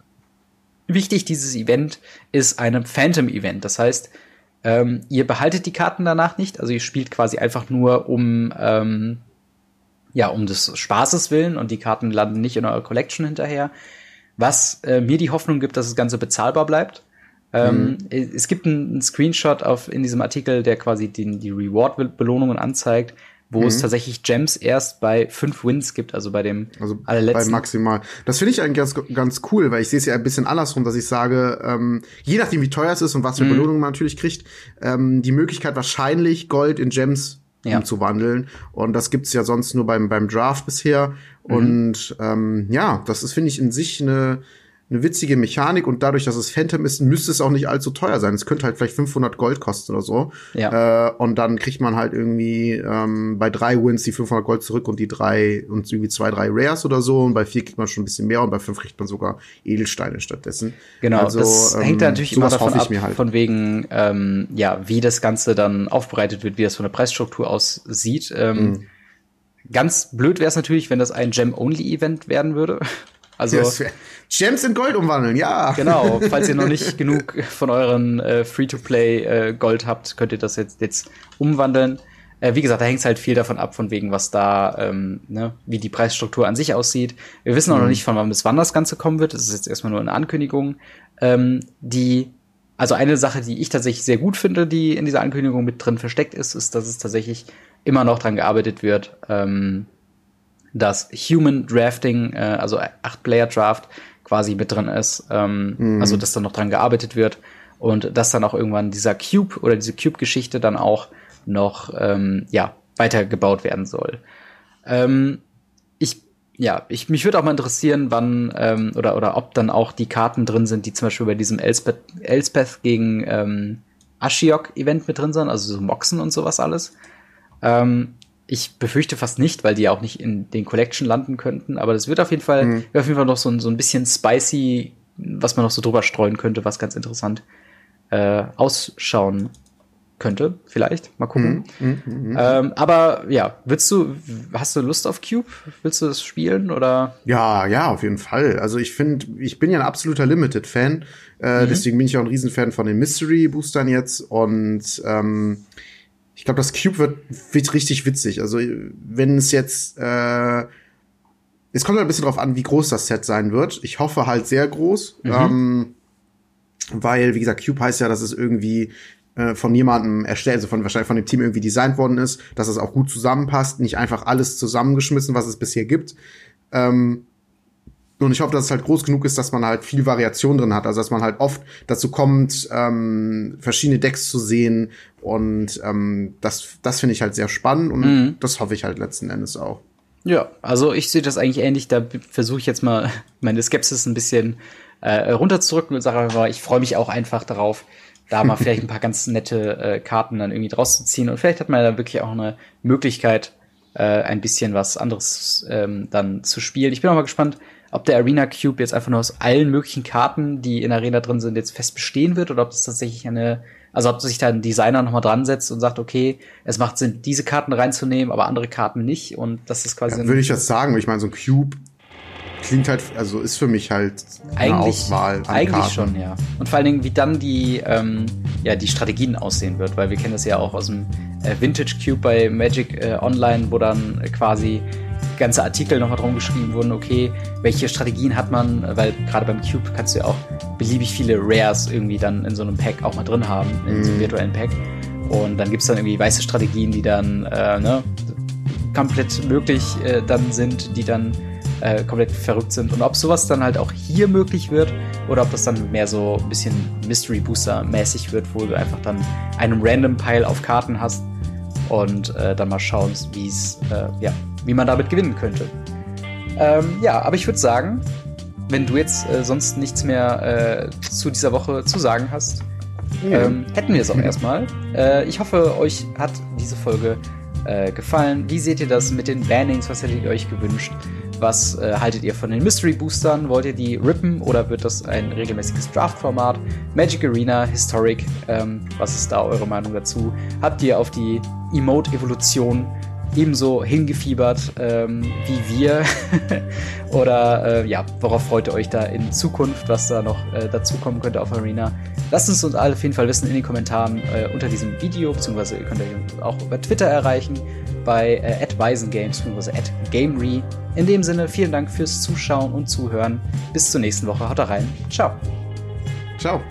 Wichtig, dieses Event ist eine Phantom-Event. Das heißt, ähm, ihr behaltet die Karten danach nicht, also ihr spielt quasi einfach nur um, ähm, ja, um des Spaßes willen und die Karten landen nicht in eurer Collection hinterher. Was äh, mir die Hoffnung gibt, dass das Ganze bezahlbar bleibt. Ähm, mhm. Es gibt einen Screenshot auf, in diesem Artikel, der quasi den, die Reward-Belohnungen anzeigt, wo mhm. es tatsächlich Gems erst bei fünf Wins gibt, also bei dem also allerletzten. Bei maximal. Das finde ich eigentlich ganz, ganz cool, weil ich sehe es ja ein bisschen andersrum, dass ich sage, ähm, je nachdem wie teuer es ist und was für mhm. Belohnungen man natürlich kriegt, ähm, die Möglichkeit wahrscheinlich Gold in Gems ja. umzuwandeln. Und das gibt's ja sonst nur beim, beim Draft bisher. Mhm. Und ähm, ja, das ist, finde ich, in sich eine eine witzige Mechanik und dadurch, dass es Phantom ist, müsste es auch nicht allzu teuer sein. Es könnte halt vielleicht 500 Gold kosten oder so. Ja. Äh, und dann kriegt man halt irgendwie ähm, bei drei Wins die 500 Gold zurück und die drei und irgendwie zwei, drei Rares oder so. Und bei vier kriegt man schon ein bisschen mehr und bei fünf kriegt man sogar Edelsteine stattdessen. Genau, also, das ähm, hängt da natürlich immer davon ab, halt. von wegen, ähm, ja, wie das Ganze dann aufbereitet wird, wie das von der Preisstruktur aussieht. Ähm, mhm. Ganz blöd wäre es natürlich, wenn das ein Gem-Only-Event werden würde. Also Gems in Gold umwandeln, ja. Genau, falls ihr noch nicht genug von euren äh, Free-to-Play äh, Gold habt, könnt ihr das jetzt, jetzt umwandeln. Äh, wie gesagt, da hängt es halt viel davon ab, von wegen, was da, ähm, ne, wie die Preisstruktur an sich aussieht. Wir wissen auch noch mhm. nicht, von wann bis wann das Ganze kommen wird. Das ist jetzt erstmal nur eine Ankündigung. Ähm, die, also eine Sache, die ich tatsächlich sehr gut finde, die in dieser Ankündigung mit drin versteckt ist, ist, dass es tatsächlich immer noch dran gearbeitet wird, ähm, dass Human Drafting, äh, also 8-Player-Draft, quasi mit drin ist. Ähm, mhm. Also, dass da noch dran gearbeitet wird und dass dann auch irgendwann dieser Cube oder diese Cube-Geschichte dann auch noch, ähm, ja, weitergebaut werden soll. Ähm, ich, ja, ich, mich würde auch mal interessieren, wann ähm, oder, oder ob dann auch die Karten drin sind, die zum Beispiel bei diesem Elspeth, Elspeth gegen ähm, Ashiok-Event mit drin sind, also so Moxen und sowas alles. Ähm, ich befürchte fast nicht, weil die ja auch nicht in den Collection landen könnten. Aber das wird auf jeden Fall, mhm. auf jeden Fall noch so ein, so ein bisschen spicy, was man noch so drüber streuen könnte, was ganz interessant äh, ausschauen könnte. Vielleicht. Mal gucken. Mhm. Mhm. Ähm, aber ja, willst du, hast du Lust auf Cube? Willst du das spielen oder? Ja, ja, auf jeden Fall. Also ich finde, ich bin ja ein absoluter Limited-Fan. Äh, mhm. Deswegen bin ich auch ein Riesenfan von den Mystery-Boostern jetzt. Und ähm, ich glaube, das Cube wird, wird richtig witzig. Also, wenn es jetzt, äh, es kommt halt ein bisschen drauf an, wie groß das Set sein wird. Ich hoffe halt sehr groß. Mhm. Ähm, weil, wie gesagt, Cube heißt ja, dass es irgendwie äh, von jemandem erstellt, also von wahrscheinlich von dem Team irgendwie designt worden ist, dass es auch gut zusammenpasst, nicht einfach alles zusammengeschmissen, was es bisher gibt. Ähm, und ich hoffe, dass es halt groß genug ist, dass man halt viel Variation drin hat. Also dass man halt oft dazu kommt, ähm, verschiedene Decks zu sehen. Und ähm, das, das finde ich halt sehr spannend und mhm. das hoffe ich halt letzten Endes auch. Ja, also ich sehe das eigentlich ähnlich. Da versuche ich jetzt mal meine Skepsis ein bisschen äh, runterzurücken und sage einfach, ich freue mich auch einfach darauf, da mal vielleicht ein paar ganz nette äh, Karten dann irgendwie draus zu ziehen. Und vielleicht hat man da wirklich auch eine Möglichkeit, äh, ein bisschen was anderes ähm, dann zu spielen. Ich bin auch mal gespannt, ob der Arena Cube jetzt einfach nur aus allen möglichen Karten, die in Arena drin sind, jetzt fest bestehen wird oder ob das tatsächlich eine, also ob sich da ein Designer nochmal dran setzt und sagt, okay, es macht Sinn, diese Karten reinzunehmen, aber andere Karten nicht und das ist quasi. Ja, würde ich das sagen, ich meine, so ein Cube klingt halt, also ist für mich halt eine eigentlich, Auswahl. An eigentlich Karten. schon, ja. Und vor allen Dingen, wie dann die, ähm, ja, die Strategien aussehen wird, weil wir kennen das ja auch aus dem äh, Vintage Cube bei Magic äh, Online, wo dann äh, quasi ganze Artikel nochmal drum geschrieben wurden, okay, welche Strategien hat man, weil gerade beim Cube kannst du ja auch beliebig viele Rares irgendwie dann in so einem Pack auch mal drin haben, in mm. so einem mhm. virtuellen Pack. Und dann gibt's dann irgendwie weiße Strategien, die dann äh, ne, komplett möglich äh, dann sind, die dann äh, komplett verrückt sind. Und ob sowas dann halt auch hier möglich wird oder ob das dann mehr so ein bisschen Mystery Booster mäßig wird, wo du einfach dann einen random Pile auf Karten hast und äh, dann mal schauen, wie's, äh, ja, wie man damit gewinnen könnte. Ähm, ja, aber ich würde sagen, wenn du jetzt äh, sonst nichts mehr äh, zu dieser Woche zu sagen hast, ja. ähm, hätten wir es auch erstmal. Äh, ich hoffe, euch hat diese Folge äh, gefallen. Wie seht ihr das mit den Bannings? Was hättet ihr euch gewünscht? Was äh, haltet ihr von den Mystery Boostern? Wollt ihr die rippen oder wird das ein regelmäßiges Draft-Format? Magic Arena, Historic, ähm, was ist da eure Meinung dazu? Habt ihr auf die Emote-Evolution ebenso hingefiebert ähm, wie wir? Oder äh, ja, worauf freut ihr euch da in Zukunft, was da noch äh, dazukommen könnte auf Arena? Lasst es uns alle auf jeden Fall wissen in den Kommentaren äh, unter diesem Video, beziehungsweise ihr könnt euch auch über Twitter erreichen bei äh, @weisengames beziehungsweise @gamery. In dem Sinne, vielen Dank fürs Zuschauen und Zuhören. Bis zur nächsten Woche. Haut rein. Ciao. Ciao.